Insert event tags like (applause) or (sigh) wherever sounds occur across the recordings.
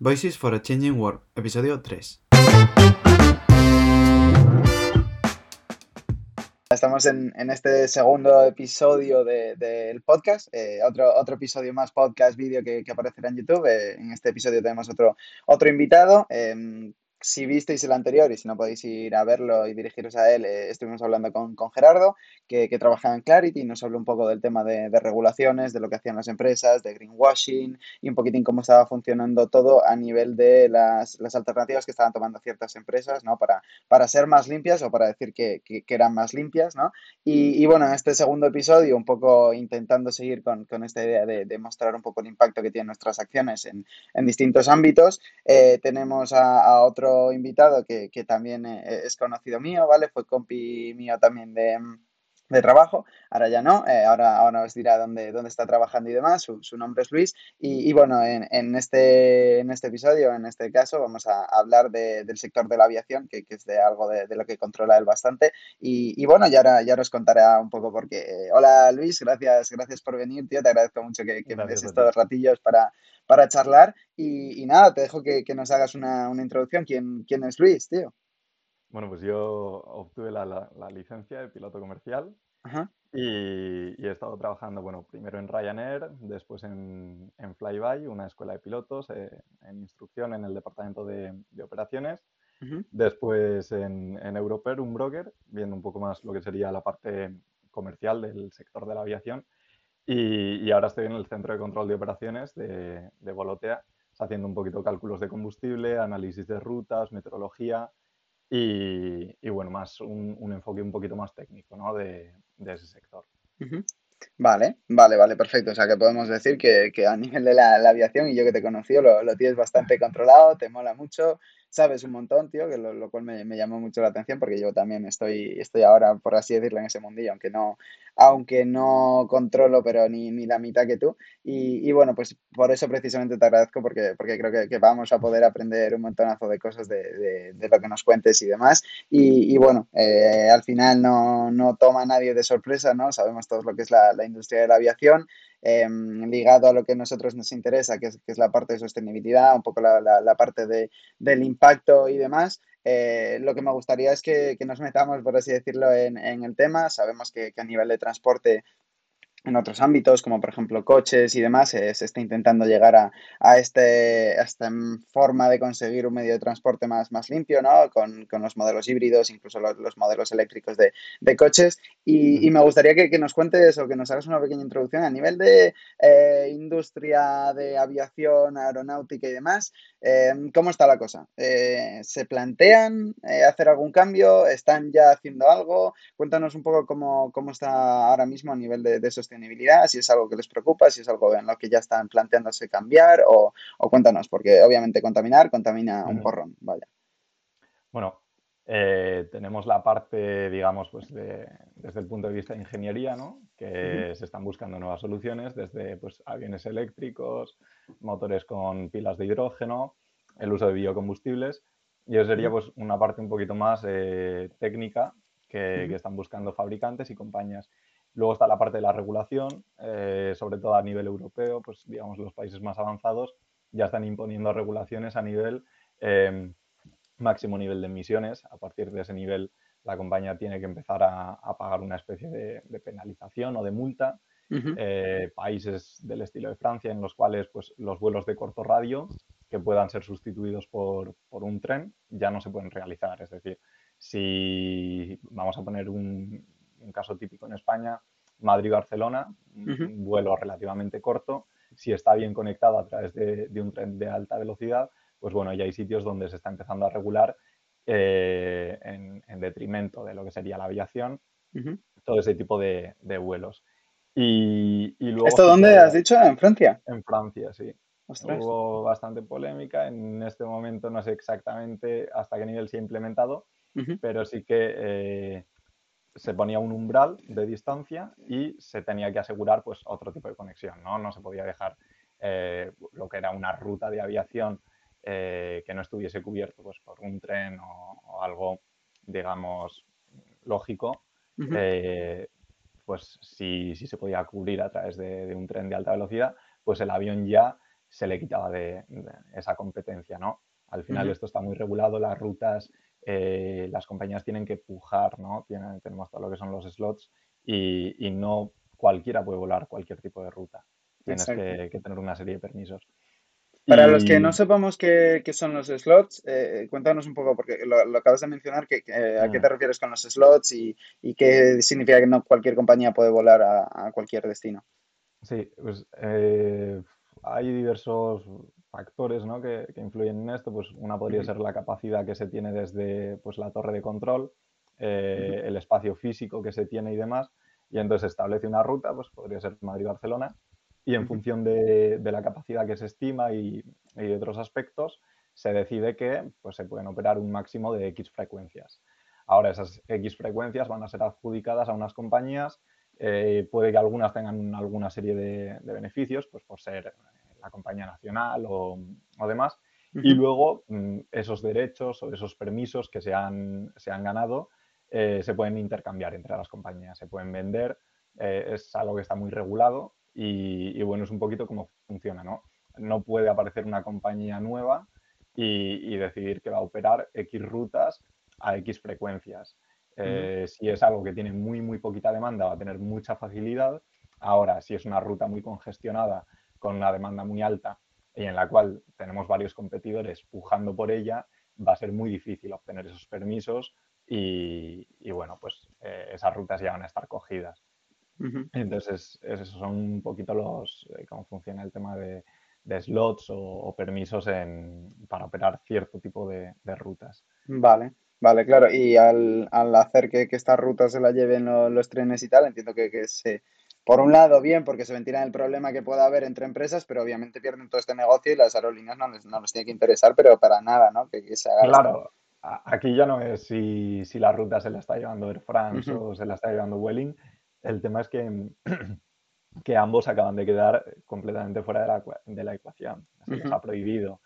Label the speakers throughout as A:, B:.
A: Voices for a Changing World, episodio 3.
B: Estamos en, en este segundo episodio del de, podcast, eh, otro, otro episodio más podcast, vídeo que, que, aparecerá en YouTube. Eh, en este episodio tenemos otro, otro invitado. Eh, si visteis el anterior y si no podéis ir a verlo y dirigiros a él, eh, estuvimos hablando con, con Gerardo, que, que, trabajaba en Clarity y nos habló un poco del tema de, de, regulaciones, de lo que hacían las empresas, de greenwashing y un poquitín cómo estaba funcionando todo a nivel de las, las alternativas que estaban tomando ciertas empresas, ¿no? Para, para ser más limpias o para decir que, que, que eran más limpias, ¿no? Y, y, bueno, en este segundo episodio, un poco intentando seguir con, con esta idea de, de, mostrar un poco el impacto que tienen nuestras acciones en, en distintos ámbitos, eh, tenemos a, a otro invitado que, que también eh, es conocido mío, ¿vale? Fue compi mío también de, de trabajo, ahora ya no, eh, ahora, ahora os dirá dónde, dónde está trabajando y demás, su, su nombre es Luis, y, y bueno, en, en, este, en este episodio, en este caso, vamos a hablar de, del sector de la aviación, que, que es de algo de, de, lo que controla él bastante, y, y bueno, ya ahora, ya os contaré un poco porque, eh, hola Luis, gracias, gracias por venir, tío, te agradezco mucho que, que me des estos ratillos para, para charlar, y, y nada, te dejo que, que nos hagas una, una introducción, ¿Quién, ¿quién es Luis, tío?
C: Bueno, pues yo obtuve la, la, la licencia de piloto comercial
B: Ajá.
C: y, y, he estado trabajando, bueno, primero en Ryanair, después en, en Flyby, una escuela de pilotos, eh, en instrucción en el departamento de, de operaciones.
B: Uh -huh.
C: Después en, en Europer, un broker, viendo un poco más lo que sería la parte comercial del sector de la aviación. Y, y ahora estoy en el centro de control de operaciones de, de Volotea, haciendo un poquito cálculos de combustible, análisis de rutas, meteorología y, y bueno, más un, un, enfoque un poquito más técnico ¿no? de, de ese sector.
B: Vale, vale, vale, perfecto. O sea que podemos decir que, que a nivel de la, la, aviación, y yo que te he conocido, lo, lo, tienes bastante controlado, te mola mucho, sabes un montón, tío, que lo, lo cual me, me, llamó mucho la atención porque yo también estoy, estoy ahora, por así decirlo, en ese mundillo, aunque no, aunque no controlo, pero ni, ni la mitad que tú. Y, y, bueno, pues por eso precisamente te agradezco porque, porque creo que, que vamos a poder aprender un montonazo de cosas de, de, lo que nos cuentes y demás. Y, y bueno, eh, al final no, no toma a nadie de sorpresa, ¿no? Sabemos todos lo que es la, la industria de la aviación eh, ligado a lo que a nosotros nos interesa, que es, que es la parte de sostenibilidad, un poco la, la, parte de, del impacto y demás. Eh, lo que me gustaría es que, nos metamos, por así decirlo, en, el tema. Sabemos que, a nivel de transporte en otros ámbitos, como por ejemplo coches y demás, eh, se está intentando llegar a, a, este, a, esta forma de conseguir un medio de transporte más, más limpio, ¿no? Con, con los modelos híbridos, incluso los, los modelos eléctricos de, de coches. Y, y, me gustaría que, que, nos cuentes o que nos hagas una pequeña introducción a nivel de eh, industria de aviación, aeronáutica y demás. Eh, ¿Cómo está la cosa? Eh, ¿Se plantean eh, hacer algún cambio? ¿Están ya haciendo algo? Cuéntanos un poco cómo, cómo está ahora mismo a nivel de, de sostenibilidad sostenibilidad, si es algo que les preocupa, si es algo en lo que ya están planteándose cambiar o, o cuéntanos, porque obviamente contaminar contamina un porrón, vaya.
C: Bueno, eh, tenemos la parte, digamos, pues de, desde el punto de vista de ingeniería, ¿no? Que uh -huh. se están buscando nuevas soluciones desde pues, aviones eléctricos, motores con pilas de hidrógeno, el uso de biocombustibles. Y eso sería pues una parte un poquito más eh, técnica que, uh -huh. que, están buscando fabricantes y compañías. Luego está la parte de la regulación, eh, sobre todo a nivel europeo, pues digamos los países más avanzados ya están imponiendo regulaciones a nivel eh, máximo nivel de emisiones. A partir de ese nivel la compañía tiene que empezar a, a pagar una especie de, de, penalización o de multa. Uh -huh. eh, países del estilo de Francia en los cuales pues, los vuelos de corto radio que puedan ser sustituidos por, por un tren ya no se pueden realizar. Es decir, si vamos a poner un, un caso típico en España, Madrid-Barcelona, uh -huh. un vuelo relativamente corto, si está bien conectado a través de, de, un tren de alta velocidad, pues bueno, ya hay sitios donde se está empezando a regular eh, en, en, detrimento de lo que sería la aviación, uh -huh. todo ese tipo de, de vuelos. Y, y, luego,
B: ¿Esto dónde has dicho? ¿En Francia?
C: En Francia, sí. Ostras. Hubo bastante polémica. En este momento no sé exactamente hasta qué nivel se ha implementado, uh -huh. pero sí que eh, se ponía un umbral de distancia y se tenía que asegurar pues otro tipo de conexión, ¿no? No se podía dejar eh, lo que era una ruta de aviación eh, que no estuviese cubierto pues, por un tren o, o algo, digamos, lógico, uh -huh. eh, pues si, si, se podía cubrir a través de, de, un tren de alta velocidad, pues el avión ya se le quitaba de, esa competencia, ¿no? Al final esto está muy regulado, las rutas, eh, las compañías tienen que pujar, ¿no? Tienen, tenemos todo lo que son los slots y, no cualquiera puede volar cualquier tipo de ruta. Tienes que, tener una serie de permisos.
B: Para los que no sepamos qué, son los slots, eh, cuéntanos un poco, porque lo, acabas de mencionar, que, ¿a qué mm. te refieres con los slots y, qué significa que no cualquier compañía puede volar a, cualquier destino?
C: Sí, pues eh, hay diversos factores ¿no? que, influyen en esto. Pues una podría ser la capacidad que se tiene desde pues, la torre de control, eh, el espacio físico que se tiene y demás. Y entonces establece una ruta, pues podría ser Madrid-Barcelona, y en función de, la capacidad que se estima y, de otros aspectos, se decide que pues, se pueden operar un máximo de X frecuencias. Ahora esas X frecuencias van a ser adjudicadas a unas compañías, eh, puede que algunas tengan alguna serie de, de beneficios, pues por ser la compañía nacional o, demás. Y luego mm, esos derechos o esos permisos que se han, se han ganado eh, se pueden intercambiar entre las compañías, se pueden vender. Eh, es algo que está muy regulado y, bueno, es un poquito cómo funciona, ¿no? No puede aparecer una compañía nueva y, decidir que va a operar X rutas a X frecuencias. Eh, si es algo que tiene muy, muy poquita demanda, va a tener mucha facilidad. Ahora, si es una ruta muy congestionada con una demanda muy alta y en la cual tenemos varios competidores pujando por ella, va a ser muy difícil obtener esos permisos y, bueno, pues eh, esas rutas ya van a estar cogidas. Entonces, esos son un poquito los, eh, cómo funciona el tema de, slots o, permisos para operar cierto tipo de, rutas.
B: Vale, vale, claro. Y al, hacer que, estas rutas se las lleven los, trenes y tal, entiendo que, que se, por un lado, bien, porque se ventilan el problema que pueda haber entre empresas, pero obviamente pierden todo este negocio y las aerolíneas no les, no les tiene que interesar, pero para nada, ¿no? Que, se haga
C: claro, aquí ya no es si, la ruta se la está llevando Air France o se la está llevando Welling. El tema es que, (clears throat) que ambos acaban de quedar completamente fuera de la, de la ecuación. Se les ha prohibido.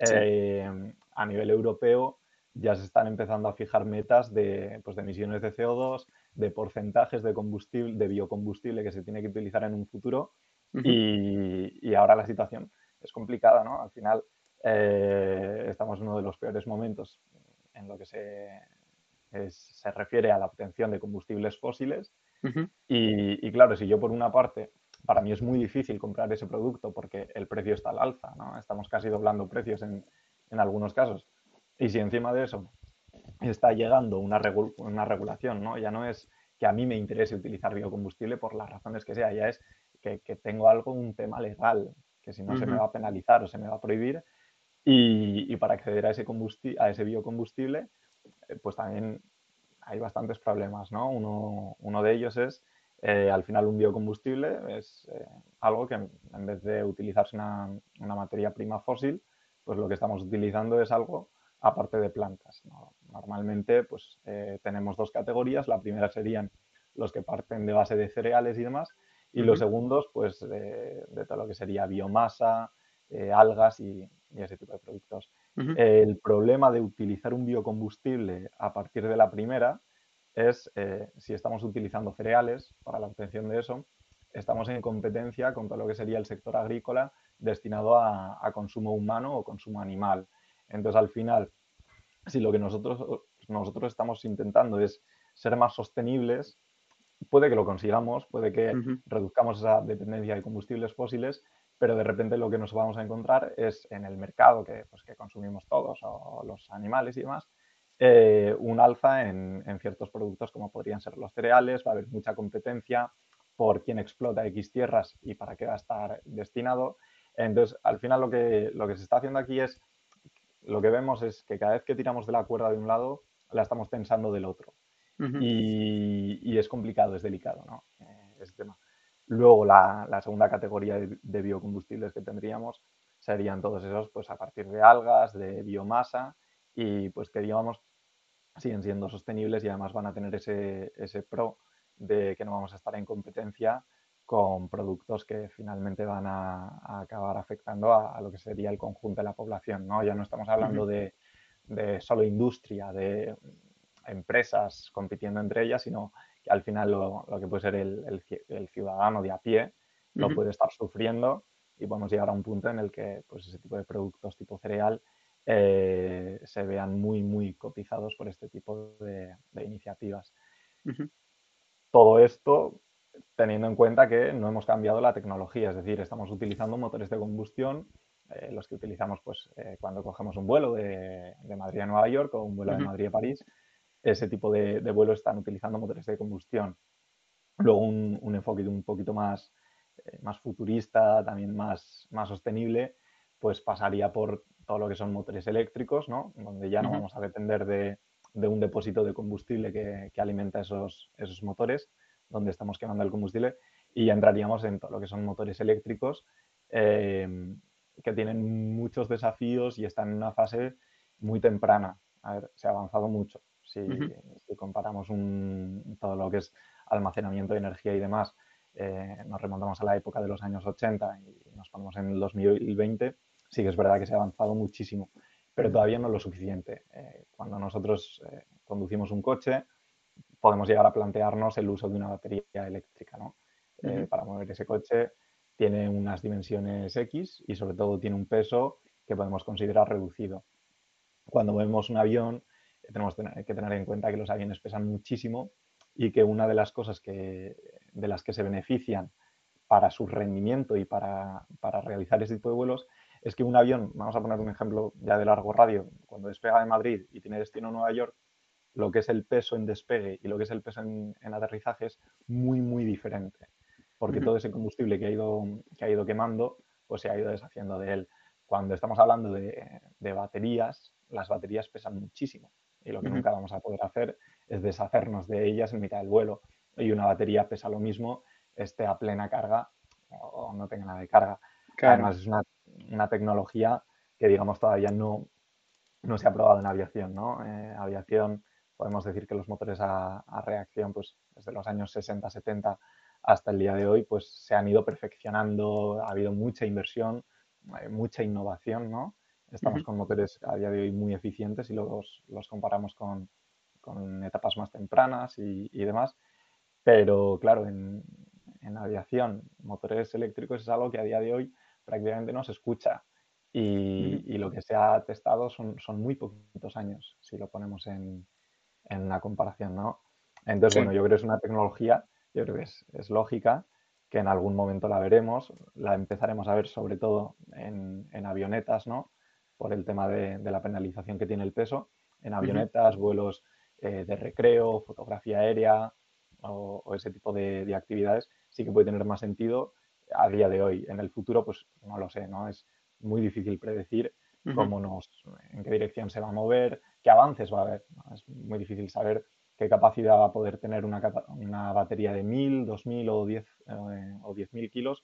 C: Eh, a nivel europeo ya se están empezando a fijar metas de, pues, de emisiones de CO2, de porcentajes de combustible, de biocombustible que se tiene que utilizar en un futuro y, ahora la situación es complicada, ¿no? Al final eh, estamos en uno de los peores momentos en lo que se, se refiere a la obtención de combustibles fósiles y, claro, si yo por una parte, para mí es muy difícil comprar ese producto porque el precio está al alza, ¿no? Estamos casi doblando precios en, en algunos casos. Y si encima de eso está llegando una, una regulación, ¿no? Ya no es que a mí me interese utilizar biocombustible por las razones que sea, ya es que, tengo algo, un tema legal, que si no se me va a penalizar o se me va a prohibir. Y, para acceder a ese, a ese biocombustible, eh, pues también hay bastantes problemas, ¿no? Uno, uno de ellos es, eh, al final, un biocombustible es eh, algo que en vez de utilizarse una, una materia prima fósil, pues lo que estamos utilizando es algo aparte de plantas. Normalmente pues, eh, tenemos dos categorías. La primera serían los que parten de base de cereales y demás, y los segundos, pues de, todo lo que sería biomasa, eh, algas y, ese tipo de productos. El problema de utilizar un biocombustible a partir de la primera es eh, si estamos utilizando cereales para la obtención de eso, estamos en competencia con todo lo que sería el sector agrícola destinado a consumo humano o consumo animal. Entonces, al final, si lo que nosotros, nosotros estamos intentando es ser más sostenibles, puede que lo consigamos, puede que reduzcamos esa dependencia de combustibles fósiles, pero de repente lo que nos vamos a encontrar es en el mercado que, pues, que consumimos todos, o los animales y demás, eh, un alza en, ciertos productos como podrían ser los cereales, va a haber mucha competencia por quién explota X tierras y para qué va a estar destinado. Entonces, al final lo que, lo que se está haciendo aquí es lo que vemos es que cada vez que tiramos de la cuerda de un lado, la estamos pensando del otro. y, es complicado, es delicado, ¿no? Eh, ese tema. Luego, la, segunda categoría de, biocombustibles que tendríamos serían todos esos, pues a partir de algas, de biomasa, y pues que digamos siguen siendo sostenibles y además van a tener ese, ese pro de que no vamos a estar en competencia con productos que finalmente van a, acabar afectando a, lo que sería el conjunto de la población. ¿no? Ya no estamos hablando de, solo industria, de empresas compitiendo entre ellas, sino que al final lo, que puede ser el, ciudadano de a pie lo puede estar sufriendo y podemos llegar a un punto en el que pues, ese tipo de productos tipo cereal eh, se vean muy, muy cotizados por este tipo de, iniciativas. Todo esto teniendo en cuenta que no hemos cambiado la tecnología, es decir, estamos utilizando motores de combustión, eh, los que utilizamos pues, eh, cuando cogemos un vuelo de, Madrid a Nueva York o un vuelo de Madrid a París, ese tipo de, vuelos están utilizando motores de combustión. Luego un, enfoque un poquito más, eh, más futurista, también más, más sostenible, pues pasaría por todo lo que son motores eléctricos, ¿no? donde ya no vamos a depender de, un depósito de combustible que, que alimenta esos, esos motores, donde estamos quemando el combustible y ya entraríamos en todo lo que son motores eléctricos em, que tienen muchos desafíos y están en una fase muy temprana. A ver, se ha avanzado mucho. Si, comparamos todo lo que es almacenamiento de energía y demás, eh, nos remontamos a la época de los años 80 y nos ponemos en el 2020, sí que es verdad que se ha avanzado muchísimo, pero todavía no lo suficiente. Eh, cuando nosotros eh, conducimos un coche, podemos llegar a plantearnos el uso de una batería eléctrica. ¿no? Eh, para mover ese coche tiene unas dimensiones X y sobre todo tiene un peso que podemos considerar reducido. Cuando movemos un avión eh, tenemos que tener en cuenta que los aviones pesan muchísimo y que una de las cosas que, de las que se benefician para su rendimiento y para, para realizar ese tipo de vuelos es que un avión, vamos a poner un ejemplo ya de largo radio, cuando despega de Madrid y tiene destino a Nueva York, lo que es el peso en despegue y lo que es el peso en, aterrizaje es muy, muy diferente, porque todo ese combustible que ha, ido, que ha ido quemando, pues se ha ido deshaciendo de él. Cuando estamos hablando de, baterías, las baterías pesan muchísimo y lo que nunca vamos a poder hacer es deshacernos de ellas en mitad del vuelo. Y una batería pesa lo mismo, esté a plena carga o no tenga nada de carga. Además, es una, una, tecnología que, digamos, todavía no, no se ha probado en aviación, ¿no? Eh, aviación podemos decir que los motores a, reacción, pues desde los años 60, 70 hasta el día de hoy, pues se han ido perfeccionando, ha habido mucha inversión, eh, mucha innovación, ¿no? Estamos con motores a día de hoy muy eficientes y los, los comparamos con, con, etapas más tempranas y, demás. Pero claro, en, en, aviación, motores eléctricos es algo que a día de hoy prácticamente no se escucha. Y, y lo que se ha testado son, son muy poquitos años, si lo ponemos en, en la comparación, ¿no? Entonces, bueno, yo creo que es una tecnología, yo creo que es, lógica, que en algún momento la veremos, la empezaremos a ver sobre todo en, avionetas, ¿no? Por el tema de, la penalización que tiene el peso, en avionetas, vuelos eh, de recreo, fotografía aérea o, ese tipo de, actividades, sí que puede tener más sentido a día de hoy. En el futuro, pues no lo sé, ¿no? Es muy difícil predecir cómo nos, en qué dirección se va a mover, qué avances va a haber. Es muy difícil saber qué capacidad va a poder tener una, una batería de 1000, 2000 o 10 eh, o 10.000 kilos,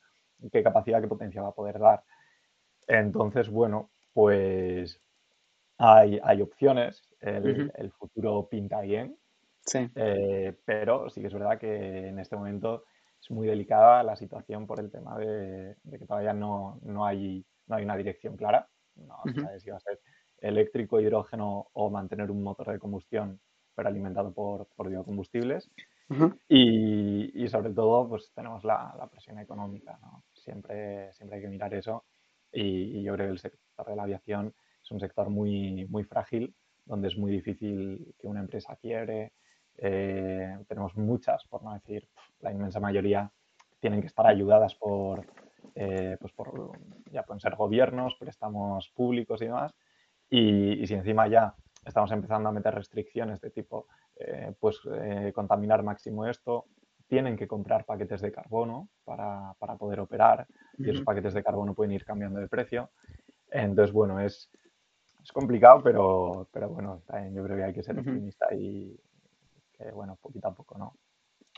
C: qué capacidad, qué potencia va a poder dar. Entonces, bueno, pues hay, hay opciones, el, el, futuro pinta bien,
B: sí.
C: Eh, pero sí que es verdad que en este momento es muy delicada la situación por el tema de, que todavía no, no, hay, no hay una dirección clara. No se sabe si va a ser eléctrico, hidrógeno o mantener un motor de combustión pero alimentado por, por biocombustibles. y, sobre todo, pues tenemos la, presión económica. Siempre, siempre hay que mirar eso. Y, yo creo que el sector de la aviación es un sector muy, muy frágil, donde es muy difícil que una empresa quiebre. Eh, tenemos muchas, por no decir la inmensa mayoría, tienen que estar ayudadas por, eh, pues por, ya pueden ser gobiernos, préstamos públicos y demás, y, si encima ya estamos empezando a meter restricciones de tipo, eh, pues eh, contaminar máximo esto, tienen que comprar paquetes de carbono para, poder operar y esos paquetes de carbono pueden ir cambiando de precio. Entonces, bueno, es, es complicado, pero, pero bueno, yo creo que hay que ser optimista y que, bueno, poquito a poco, ¿no?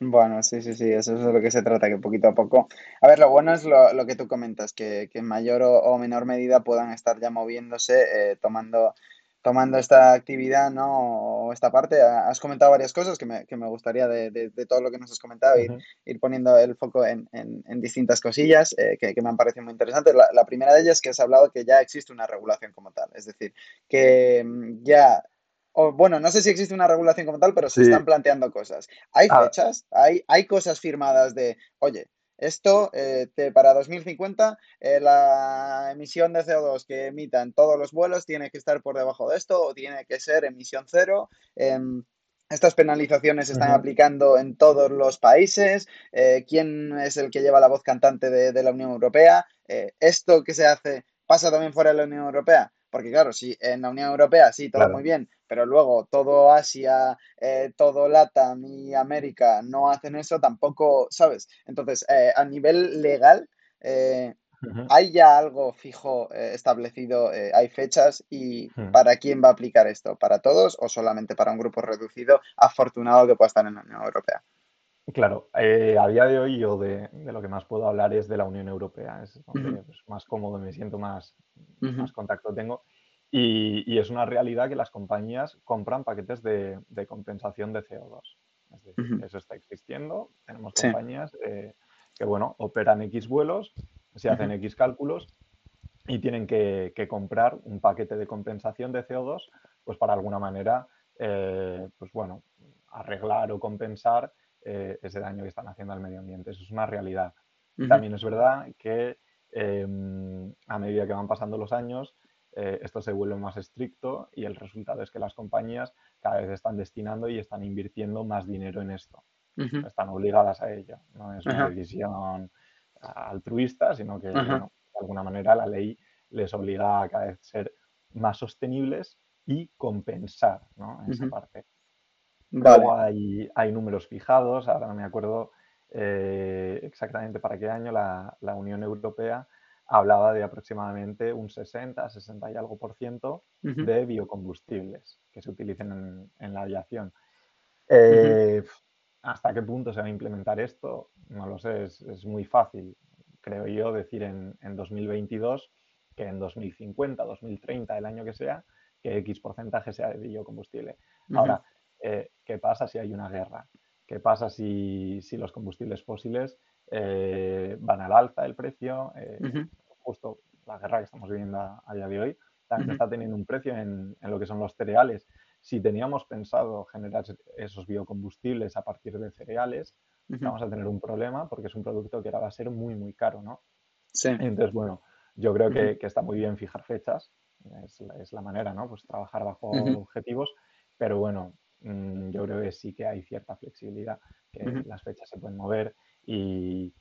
B: Bueno, sí, sí, sí, eso es de lo que se trata, que poquito a poco. A ver, lo bueno es lo, lo que tú comentas, que, que en mayor o, menor medida puedan estar ya moviéndose, eh, tomando, tomando esta actividad, ¿no? O esta parte. Has comentado varias cosas que me, que me gustaría de, de, todo lo que nos has comentado, ir, ir poniendo el foco en, en, distintas cosillas eh, que, que, me han parecido muy interesantes. La, la primera de ellas es que has hablado que ya existe una regulación como tal, es decir, que mm, ya bueno, no sé si existe una regulación como tal, pero se están planteando cosas. ¿Hay ah. fechas? ¿Hay, ¿Hay cosas firmadas de, oye, esto eh, para 2050 eh, la emisión de CO2 que emitan todos los vuelos tiene que estar por debajo de esto o tiene que ser emisión cero. Em, estas penalizaciones se están aplicando en todos los países. Eh, ¿Quién es el que lleva la voz cantante de, la Unión Europea? ¿Esto que se hace pasa también fuera de la Unión Europea? Porque claro, si en la Unión Europea sí, todo muy bien, pero luego todo Asia, eh, todo LATAM y América no hacen eso, tampoco, ¿sabes? Entonces, eh, a nivel legal, eh, ¿hay ya algo fijo establecido? ¿Hay fechas? ¿Y hmm. para quién va a aplicar esto? ¿Para todos o solamente para un grupo reducido afortunado que pueda estar en la Unión Europea?
C: Claro, a día de hoy yo de, lo que más puedo hablar es de la Unión Europea, es donde pues, más cómodo me siento, más, más contacto tengo. Y, es una realidad que las compañías compran paquetes de, compensación de CO2. Es decir, eso está existiendo. Tenemos compañías que, bueno, operan X vuelos, se hacen X cálculos y tienen que, comprar un paquete de compensación de CO2, pues para alguna manera, eh, pues bueno, arreglar o compensar eh, ese daño que están haciendo al medio ambiente. Eso es una realidad. También es verdad que em, a medida que van pasando los años, eh, esto se vuelve más estricto y el resultado es que las compañías cada vez están destinando y están invirtiendo más dinero en esto. Están obligadas a ello. No es una decisión altruista, sino que de alguna manera la ley les obliga a cada vez ser más sostenibles y compensar ¿no? esa parte. Luego hay, números fijados, ahora no me acuerdo eh, exactamente para qué año la, la Unión Europea hablaba de aproximadamente un 60, 60 y algo por ciento de biocombustibles que se utilicen en, la aviación. Eh, ¿Hasta qué punto se va a implementar esto? No lo sé, es, muy fácil, creo yo, decir en, 2022 que en 2050, 2030, el año que sea, que X porcentaje sea de biocombustible. Ahora, eh, ¿qué pasa si hay una guerra? ¿Qué pasa si, si los combustibles fósiles eh, van al alza el precio. Eh, justo la guerra que estamos viviendo a, día de hoy también está teniendo un precio en, lo que son los cereales. Si teníamos pensado generar esos biocombustibles a partir de cereales, vamos a tener un problema porque es un producto que ahora va a ser muy, muy caro, ¿no? Sí. Entonces, bueno, yo creo que, está muy bien fijar fechas, es, la manera, ¿no? Pues trabajar bajo objetivos, pero bueno, mm, yo creo que sí que hay cierta flexibilidad, que las fechas se pueden mover y,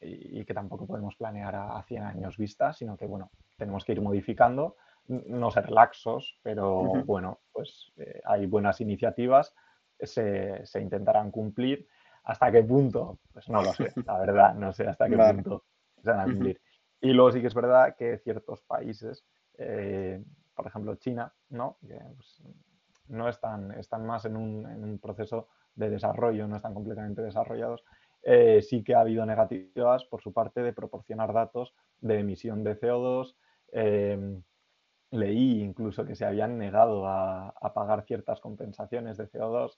C: que tampoco podemos planear a, 100 años vista, sino que, bueno, tenemos que ir modificando, no ser laxos, pero bueno, pues eh, hay buenas iniciativas, se, intentarán cumplir. ¿Hasta qué punto? Pues no lo sé, (laughs) la verdad, no sé hasta qué punto se van a cumplir. Y luego sí que es verdad que ciertos países, eh, por ejemplo China, ¿no? Que, pues, no están, están más en un, en un, proceso de desarrollo, no están completamente desarrollados eh, sí que ha habido negativas por su parte de proporcionar datos de emisión de CO2. Em, leí incluso que se habían negado a, pagar ciertas compensaciones de CO2.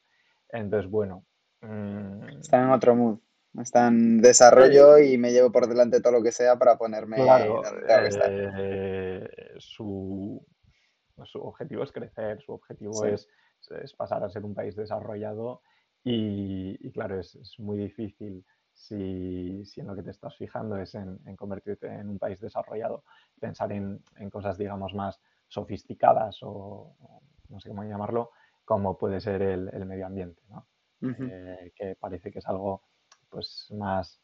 C: Entonces, bueno.
B: Mm, Están en otro mood. Está en desarrollo y me llevo por delante todo lo que sea para ponerme.
C: Claro, eh, su, su, objetivo es crecer, su objetivo es, es, pasar a ser un país desarrollado y, claro, es, muy difícil si, si, en lo que te estás fijando es en, convertirte en un país desarrollado, pensar en, cosas, digamos, más sofisticadas o, no sé cómo llamarlo, como puede ser el, medio ambiente, ¿no? Eh, que parece que es algo pues más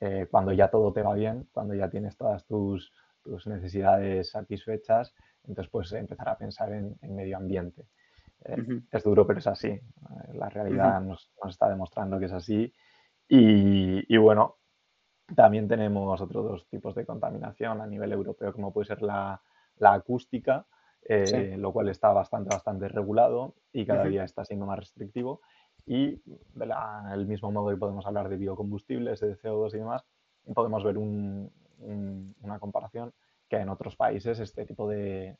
C: eh, cuando ya todo te va bien, cuando ya tienes todas tus, tus necesidades satisfechas, entonces pues empezar a pensar en, en medio ambiente. Eh, es duro, pero es así. Eh, la realidad nos, está demostrando que es así. Y, bueno, también tenemos otros dos tipos de contaminación a nivel europeo, como puede ser la, acústica, eh, lo cual está bastante, bastante regulado y cada día está siendo más restrictivo. Y del mismo modo que podemos hablar de biocombustibles, de CO2 y demás, podemos ver una comparación que en otros países este tipo de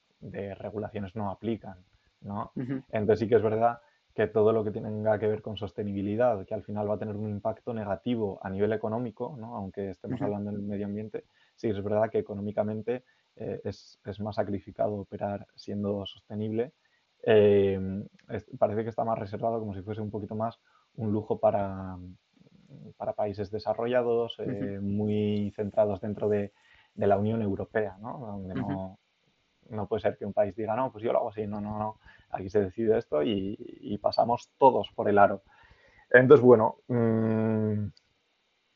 C: regulaciones no aplican. ¿no? Entonces sí que es verdad que todo lo que tenga que ver con sostenibilidad, que al final va a tener un impacto negativo a nivel económico, ¿no? aunque estemos hablando del medio ambiente, sí es verdad que económicamente eh, es, más sacrificado operar siendo sostenible. Eh, parece que está más reservado como si fuese un poquito más un lujo para, para países desarrollados, eh, muy centrados dentro de, la Unión Europea, ¿no? Donde no, no, puede ser que un país diga, no, pues yo lo hago así, no, no, no, aquí se decide esto y, pasamos todos por el aro. Entonces, bueno, mm,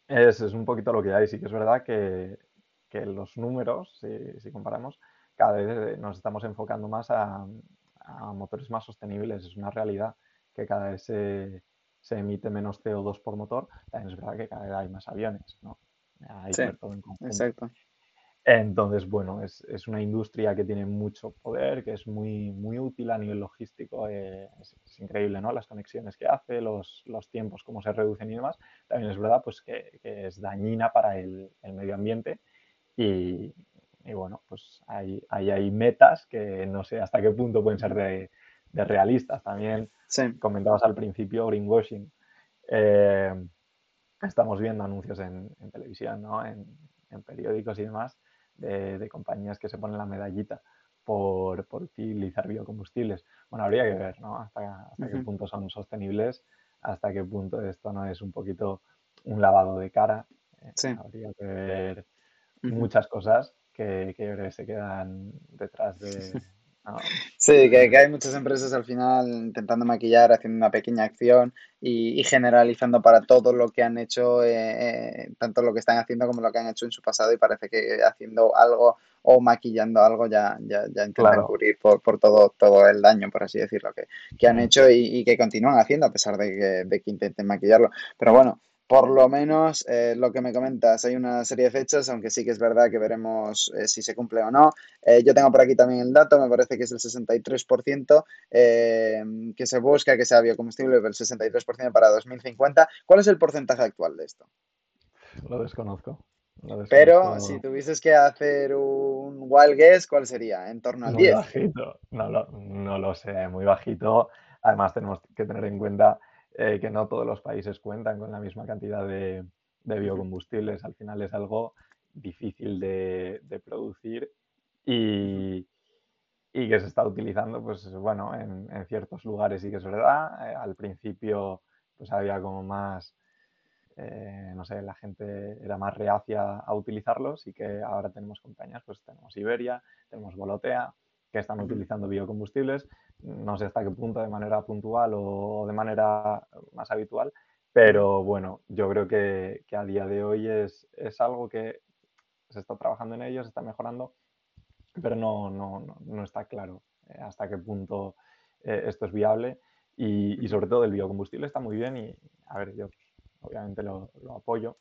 C: es, un poquito lo que hay. Sí que es verdad que, los números, si, si, comparamos, cada vez nos estamos enfocando más a, a motores más sostenibles. Es una realidad que cada vez se, se emite menos CO2 por motor, también es verdad que cada vez hay más aviones, ¿no?
B: Hay sí, todo en conjunto. Exacto.
C: Entonces, bueno, es, es, una industria que tiene mucho poder, que es muy, muy útil a nivel logístico. Eh, es, increíble, ¿no? Las conexiones que hace, los, los, tiempos, cómo se reducen y demás. También es verdad, pues, que, que es dañina para el, el medio ambiente y, y, bueno, pues hay, hay, hay metas que no sé hasta qué punto pueden ser de, de realistas. También comentabas al principio greenwashing. Eh, estamos viendo anuncios en, televisión, ¿no? en, periódicos y demás, de, compañías que se ponen la medallita por, utilizar biocombustibles. Bueno, habría que ver ¿no? hasta, qué punto son sostenibles, hasta qué punto esto no es un poquito un lavado de cara. Eh, habría que ver muchas cosas que, que se quedan detrás de, (laughs)
B: Sí, que, hay muchas empresas al final intentando maquillar, haciendo una pequeña acción y, generalizando para todo lo que han hecho, eh, eh, tanto lo que están haciendo como lo que han hecho en su pasado y parece que haciendo algo o maquillando algo ya, ya, ya intentan cubrir por, por, todo, todo el daño, por así decirlo, que, que han hecho y, y, que continúan haciendo a pesar de que, de que intenten maquillarlo. Pero bueno, por lo menos eh, lo que me comentas, hay una serie de fechas, aunque sí que es verdad que veremos eh, si se cumple o no. Eh, yo tengo por aquí también el dato, me parece que es el 63% que se busca que sea biocombustible, el 63% para 2050. ¿Cuál es el porcentaje actual de esto?
C: Lo desconozco.
B: Pero si tuvieses que hacer un wild guess, ¿cuál sería? ¿En torno al muy 10?
C: Bajito, no lo, no lo sé, muy bajito. Además tenemos que tener en cuenta eh, que no todos los países cuentan con la misma cantidad de, biocombustibles. Al final es algo difícil de, producir y, que se está utilizando, pues bueno, en, ciertos lugares sí que es verdad. Eh, al principio pues había como más, eh, no sé, la gente era más reacia a utilizarlos y que ahora tenemos compañías, pues tenemos Iberia, tenemos Volotea, que están utilizando biocombustibles no sé hasta qué punto de manera puntual o de manera más habitual, pero bueno, yo creo que, a día de hoy es, algo que se está trabajando en ello, se está mejorando, pero no, no, está claro eh, hasta qué punto eh, esto es viable y, sobre todo el biocombustible está muy bien y, a ver, yo obviamente lo, apoyo,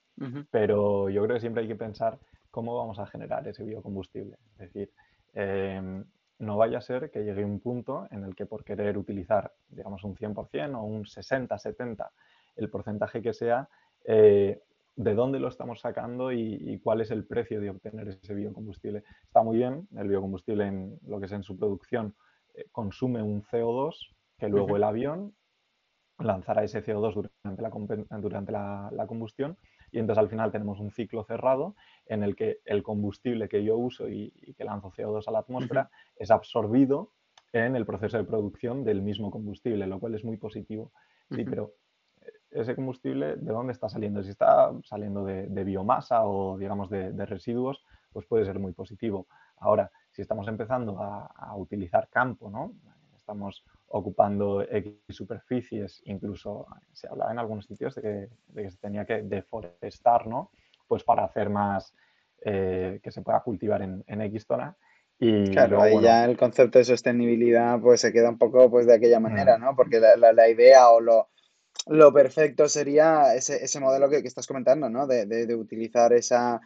C: pero yo creo que siempre hay que pensar cómo vamos a generar ese biocombustible. Es decir, em, no vaya a ser que llegue un punto en el que por querer utilizar, digamos, un 100% o un 60, 70, el porcentaje que sea, eh, de dónde lo estamos sacando y, cuál es el precio de obtener ese biocombustible. Está muy bien, el biocombustible en lo que es en su producción eh, consume un CO2 que luego el avión lanzará ese CO2 durante la, durante la combustión y entonces al final tenemos un ciclo cerrado en el que el combustible que yo uso y, que lanzo CO2 a la atmósfera es absorbido en el proceso de producción del mismo combustible, lo cual es muy positivo. Sí, pero eh, ese combustible, ¿de dónde está saliendo? Si está saliendo de, biomasa o, digamos, de, residuos, pues puede ser muy positivo. Ahora, si estamos empezando a, utilizar campo, ¿no? Estamos ocupando X superficies, incluso se hablaba en algunos sitios de que, de que se tenía que deforestar, ¿no? Pues para hacer más, eh, que se pueda cultivar en, en X zona.
B: Y claro, ahí ya el concepto de sostenibilidad pues se queda un poco pues de aquella manera, ¿no? Porque la, la, idea o lo, lo, perfecto sería ese, ese modelo que, que, estás comentando, ¿no? De, de, de utilizar esa,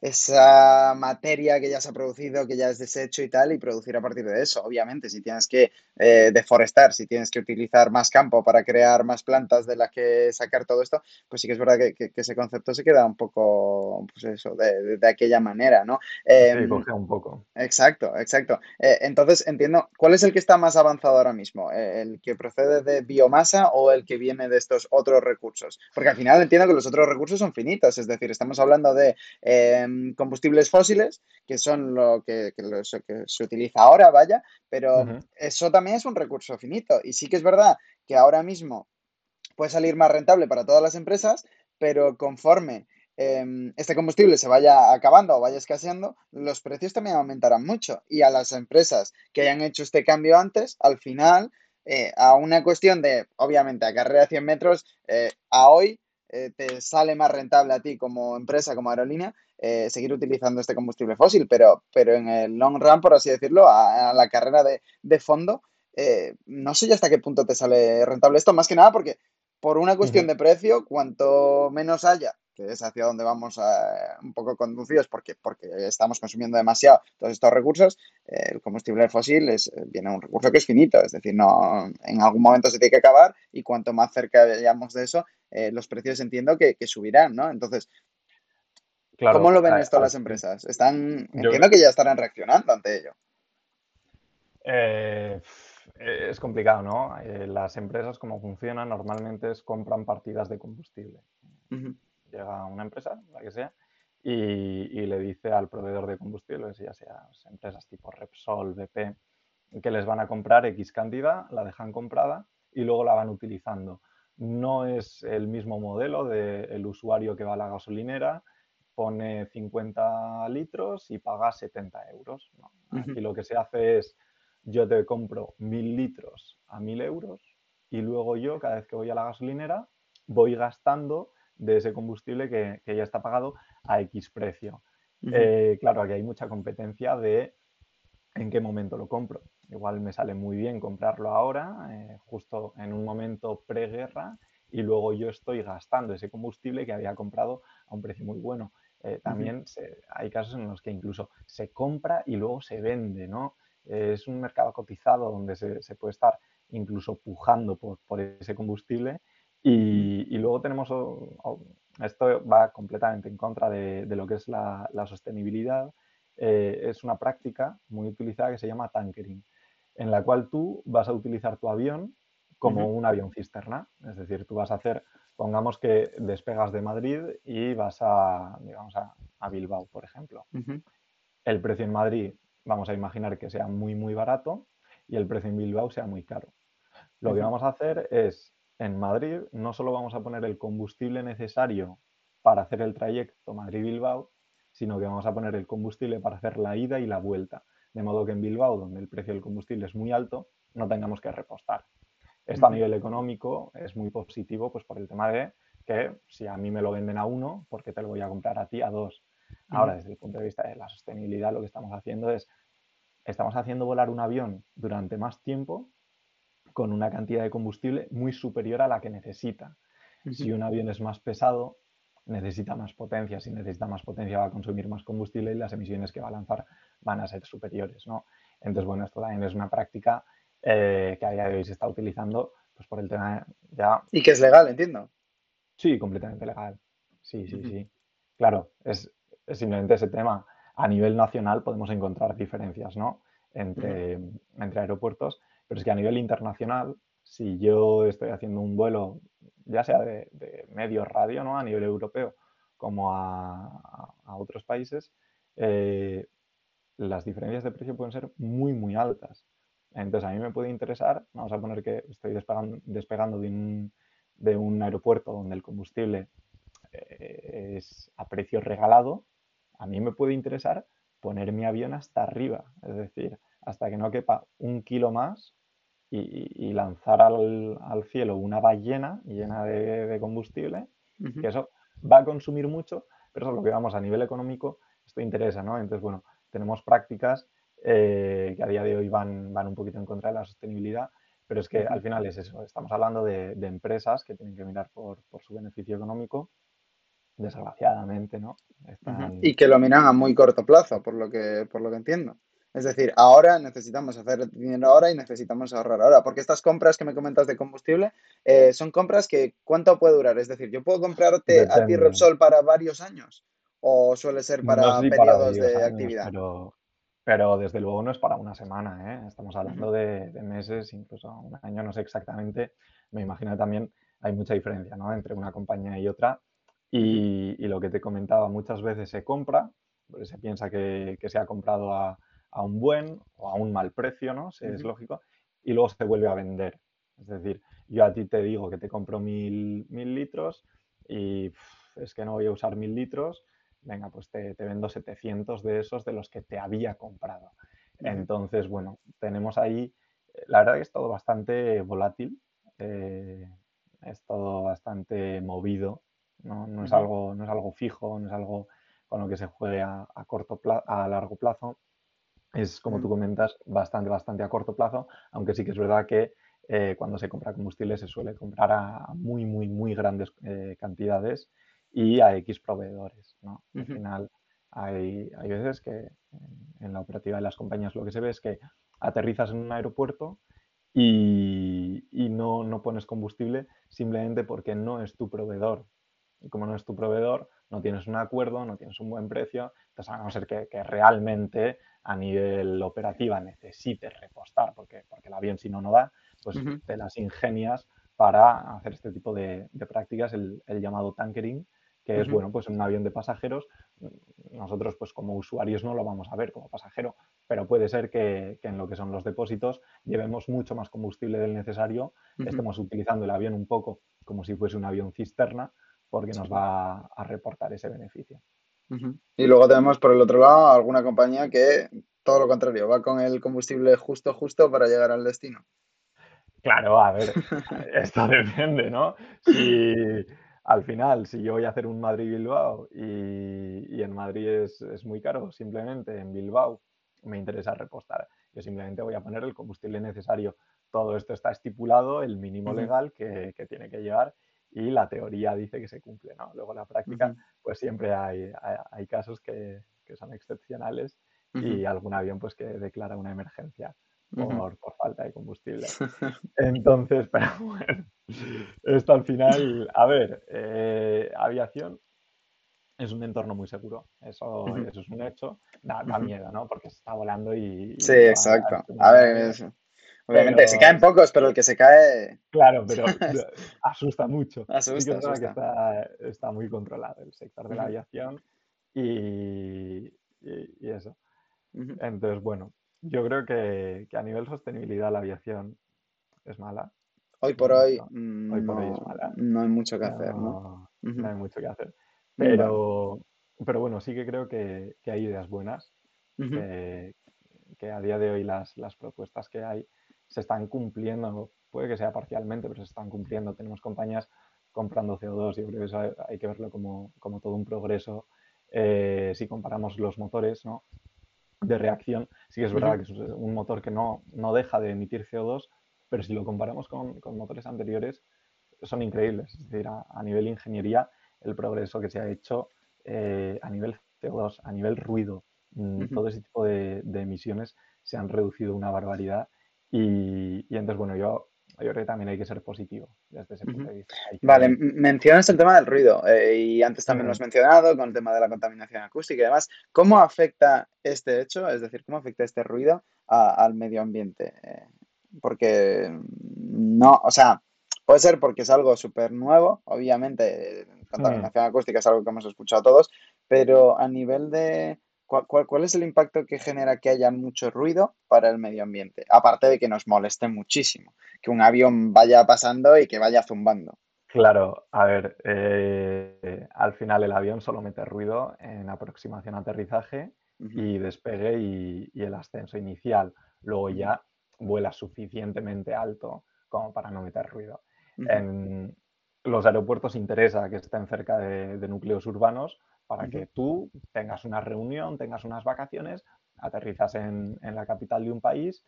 B: esa materia que ya se ha producido, que ya es desecho y tal, y producir a partir de eso. Obviamente, si tienes que eh, deforestar, si tienes que utilizar más campo para crear más plantas de las que sacar todo esto, pues sí que es verdad que, ese concepto se queda un poco, pues eso, de, aquella manera, ¿no?
C: sí, em, un poco.
B: Exacto, exacto. Eh, entonces, entiendo, ¿cuál es el que está más avanzado ahora mismo? Eh, ¿El que procede de biomasa o el que viene de estos otros recursos? Porque al final entiendo que los otros recursos son finitos, es decir, estamos hablando de combustibles fósiles, que son lo que, se utiliza ahora, vaya, pero eso también es un recurso finito. Y sí que es verdad que ahora mismo puede salir más rentable para todas las empresas, pero conforme em, este combustible se vaya acabando o vaya escaseando, los precios también aumentarán mucho. Y a las empresas que hayan hecho este cambio antes, al final, eh, a una cuestión de, obviamente, a carrera de 100 metros, eh, a hoy eh, te sale más rentable a ti como empresa, como aerolínea, seguir utilizando este combustible fósil, pero, pero en el long run, por así decirlo, a, la carrera de, de fondo, no sé ya hasta qué punto te sale rentable esto, más que nada porque por una cuestión de precio, cuanto menos haya, que es hacia donde vamos a, un poco conducidos porque, porque estamos consumiendo demasiado todos estos recursos, el combustible fósil es, viene un recurso que es finito, es decir, no, en algún momento se tiene que acabar y cuanto más cerca vayamos de eso, eh, los precios entiendo que, subirán, ¿no? Entonces, ¿cómo lo ven esto las empresas? Están, entiendo que ya estarán reaccionando ante ello.
C: Eh, es complicado, ¿no? Eh, las empresas, como funcionan, normalmente es compran partidas de combustible. Llega una empresa, la que sea, y, le dice al proveedor de combustible, ya sea empresas tipo Repsol, BP, que les van a comprar X cantidad, la dejan comprada y luego la van utilizando. No es el mismo modelo del usuario que va a la gasolinera, pone 50 litros y paga 70 euros. Aquí lo que se hace es yo te compro mil litros a mil euros y luego yo, cada vez que voy a la gasolinera, voy gastando de ese combustible que, ya está pagado a X precio. Eh, claro, aquí hay mucha competencia de en qué momento lo compro. Igual me sale muy bien comprarlo ahora, eh, justo en un momento preguerra, y luego yo estoy gastando ese combustible que había comprado a un precio muy bueno. Eh, también hay casos en los que incluso se compra y luego se vende, ¿no? Es un mercado cotizado donde se, puede estar incluso pujando por, ese combustible y, luego tenemos, esto va completamente en contra de, lo que es la, sostenibilidad, eh, es una práctica muy utilizada que se llama tankering, en la cual tú vas a utilizar tu avión como un avión cisterna, es decir, tú vas a hacer, pongamos que despegas de Madrid y vas a, digamos, a, Bilbao, por ejemplo. El precio en Madrid vamos a imaginar que sea muy, muy barato y el precio en Bilbao sea muy caro. Lo que vamos a hacer es, en Madrid, no solo vamos a poner el combustible necesario para hacer el trayecto Madrid-Bilbao, sino que vamos a poner el combustible para hacer la ida y la vuelta. De modo que en Bilbao, donde el precio del combustible es muy alto, no tengamos que repostar. Esto a nivel económico es muy positivo, pues por el tema de que si a mí me lo venden a uno, ¿por qué te lo voy a comprar a ti a dos? Ahora, desde el punto de vista de la sostenibilidad, lo que estamos haciendo es, estamos haciendo volar un avión durante más tiempo con una cantidad de combustible muy superior a la que necesita. Si un avión es más pesado, necesita más potencia. Si necesita más potencia, va a consumir más combustible y las emisiones que va a lanzar van a ser superiores. ¿no? Entonces, bueno, esto también es una práctica eh, que a día de hoy se está utilizando pues, por el tema ya...
B: Y que es legal, entiendo.
C: Sí, completamente legal. Sí, sí, sí. Claro, es, simplemente ese tema. A nivel nacional podemos encontrar diferencias, ¿no? Entre, entre aeropuertos, pero es que a nivel internacional, si yo estoy haciendo un vuelo, ya sea de, medio radio, ¿no? A nivel europeo, como a, otros países, eh, las diferencias de precio pueden ser muy, muy altas. Entonces, a mí me puede interesar, vamos a poner que estoy despegando, despegando de, un, de, un, aeropuerto donde el combustible eh, es a precio regalado, a mí me puede interesar poner mi avión hasta arriba, es decir, hasta que no quepa un kilo más y, lanzar al, cielo una ballena llena de, combustible, que eso va a consumir mucho, pero eso es lo que vamos a nivel económico, esto interesa, ¿no? Entonces, bueno, tenemos prácticas eh, que a día de hoy van, van un poquito en contra de la sostenibilidad, pero es que al final es eso, estamos hablando de, empresas que tienen que mirar por, por su beneficio económico desgraciadamente, ¿no?
B: Y que lo miran a muy corto plazo, por lo que, por lo que entiendo. Es decir, ahora necesitamos hacer dinero ahora y necesitamos ahorrar ahora, porque estas compras que me comentas de combustible eh, son compras que ¿cuánto puede durar? Es decir, ¿yo puedo comprarte a ti Repsol para varios años? ¿O suele ser para periodos de actividad?
C: Pero, desde luego no es para una semana, ¿eh? estamos hablando de, de, meses, incluso un año, no sé exactamente. Me imagino que también hay mucha diferencia ¿no? entre una compañía y otra y, lo que te comentaba, muchas veces se compra, se piensa que, se ha comprado a, un buen o a un mal precio, ¿no? Es lógico, y luego se vuelve a vender. Es decir, yo a ti te digo que te compro mil, litros y es que no voy a usar mil litros, venga, pues te, vendo 700 de esos de los que te había comprado. Entonces, bueno, tenemos ahí, la verdad que es todo bastante volátil, eh, es todo bastante movido, no, es algo, no es algo fijo, no es algo con lo que se juegue a, corto a largo plazo. Es, como tú comentas, bastante, bastante a corto plazo, aunque sí que es verdad que eh, cuando se compra combustible se suele comprar a muy, muy, muy grandes eh, cantidades y a X proveedores. ¿no? Al final hay, hay, veces que en, la operativa de las compañías lo que se ve es que aterrizas en un aeropuerto y, y no, no, pones combustible simplemente porque no es tu proveedor. Y como no es tu proveedor, no tienes un acuerdo, no tienes un buen precio, entonces a no ser que, que realmente a nivel operativa necesites repostar porque, porque el avión si no no da, pues te las ingenias para hacer este tipo de, prácticas, el, llamado tankering, que es, bueno, pues en un avión de pasajeros, nosotros pues como usuarios no lo vamos a ver como pasajero, pero puede ser que, en lo que son los depósitos llevemos mucho más combustible del necesario, estemos utilizando el avión un poco como si fuese un avión cisterna, porque nos va a reportar ese beneficio.
B: Y luego tenemos por el otro lado alguna compañía que todo lo contrario, va con el combustible justo, justo para llegar al destino.
C: Claro, a ver, (laughs) (laughs) esto depende, ¿no? Si al final, si yo voy a hacer un Madrid-Bilbao y, en Madrid es, muy caro, simplemente en Bilbao me interesa repostar. Yo simplemente voy a poner el combustible necesario. Todo esto está estipulado, el mínimo legal que, tiene que llevar y la teoría dice que se cumple, ¿no? Luego la práctica, pues siempre hay, hay, casos que, son excepcionales y algún avión pues que declara una emergencia por, falta de combustible. (laughs) Entonces, pero (laughs) bueno, esto al final, a ver, eh, aviación es un entorno muy seguro, eso, eso es un hecho, da, miedo, ¿no? Porque se está volando y...
B: sí, exacto. A, ver, obviamente se caen pocos, pero el que se cae...
C: Claro, pero (laughs) (laughs) asusta mucho. Asusta, que está, muy controlado el sector de la aviación y, y eso. Entonces, bueno, yo creo que, a nivel sostenibilidad la aviación es mala.
B: Hoy por hoy, no, hay mucho que hacer, ¿no?
C: No hay mucho que hacer. Pero, pero bueno, sí que creo que, hay ideas buenas, que, a día de hoy las, propuestas que hay se están cumpliendo, puede que sea parcialmente, pero se están cumpliendo. Tenemos compañías comprando CO2, yo creo que eso hay, que verlo como, todo un progreso. Eh, si comparamos los motores, ¿no? de reacción, sí que es verdad que es un motor que no, no deja de emitir CO2, pero si lo comparamos con, con motores anteriores, son increíbles. Es decir, a, nivel ingeniería, el progreso que se ha hecho eh, a nivel CO2, a nivel ruido, mm, todo ese tipo de, de, emisiones se han reducido una barbaridad. Y, y entonces, bueno, yo yo creo que también hay que ser positivo desde ese punto de vista.
B: Vale, mencionas el tema del ruido eh, y antes también lo has mencionado con el tema de la contaminación acústica y demás. ¿Cómo afecta este hecho, es decir, cómo afecta este ruido al medio ambiente? Eh, porque no, o sea, puede ser porque es algo súper nuevo, obviamente, contaminación acústica es algo que hemos escuchado todos, pero a nivel de ¿Cuál, es el impacto que genera que haya mucho ruido para el medio ambiente? Aparte de que nos moleste muchísimo, que un avión vaya pasando y que vaya zumbando.
C: Claro, a ver, eh, al final el avión solo mete ruido en aproximación aterrizaje y despegue y, el ascenso inicial. Luego ya vuela suficientemente alto como para no meter ruido. En los aeropuertos interesa que estén cerca de núcleos urbanos para que tú tengas una reunión, tengas unas vacaciones, aterrizas en, la capital de un país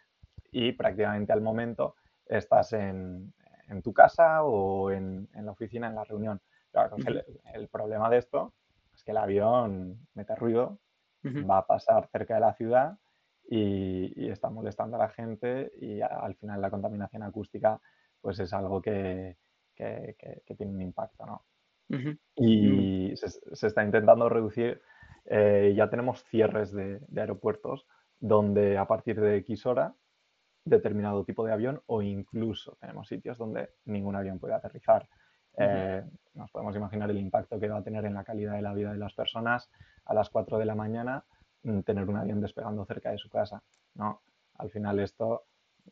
C: y prácticamente al momento estás en, tu casa o en, la oficina en la reunión. el, problema de esto es que el avión mete ruido, va a pasar cerca de la ciudad y, está molestando a la gente y al final la contaminación acústica pues es algo que, que tiene un impacto, ¿no? Y se, está intentando reducir, eh, ya tenemos cierres de, aeropuertos donde a partir de X hora determinado tipo de avión o incluso tenemos sitios donde ningún avión puede aterrizar. Eh, nos podemos imaginar el impacto que va a tener en la calidad de la vida de las personas a las 4 de la mañana mm, tener un avión despegando cerca de su casa. ¿no? Al final esto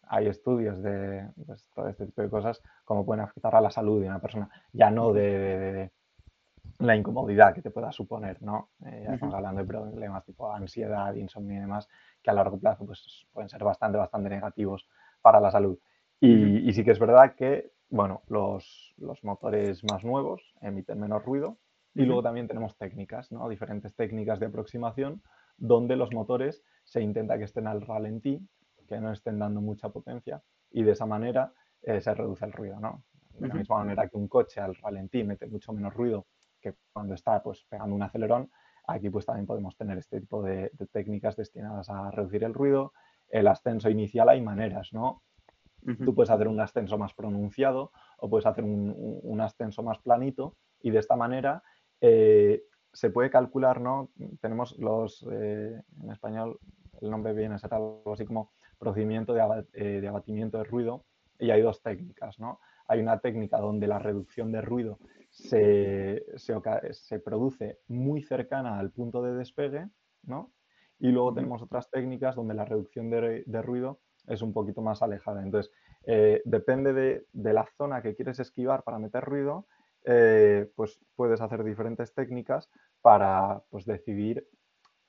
C: hay estudios de pues, todo este tipo de cosas, cómo pueden afectar a la salud de una persona, ya no de, la incomodidad que te pueda suponer, ¿no? Eh, ya estamos hablando de problemas tipo ansiedad, insomnio y demás, que a largo plazo pues, pueden ser bastante, bastante negativos para la salud. Y, sí que es verdad que, bueno, los, motores más nuevos emiten menos ruido y luego también tenemos técnicas, ¿no? Diferentes técnicas de aproximación donde los motores se intenta que estén al ralentí, que no estén dando mucha potencia y de esa manera eh, se reduce el ruido, ¿no? De la misma manera que un coche al ralentí mete mucho menos ruido que cuando está pues, pegando un acelerón, aquí pues también podemos tener este tipo de, técnicas destinadas a reducir el ruido. El ascenso inicial hay maneras, ¿no? Tú puedes hacer un ascenso más pronunciado o puedes hacer un, ascenso más planito y de esta manera eh, se puede calcular, ¿no? Tenemos los, eh, en español el nombre viene a ser algo así como procedimiento de, eh, de abatimiento de ruido y hay dos técnicas, ¿no? Hay una técnica donde la reducción de ruido se, se, produce muy cercana al punto de despegue, ¿no? Y luego tenemos otras técnicas donde la reducción de, ruido es un poquito más alejada. Entonces, eh, depende de, la zona que quieres esquivar para meter ruido, eh, pues puedes hacer diferentes técnicas para pues, decidir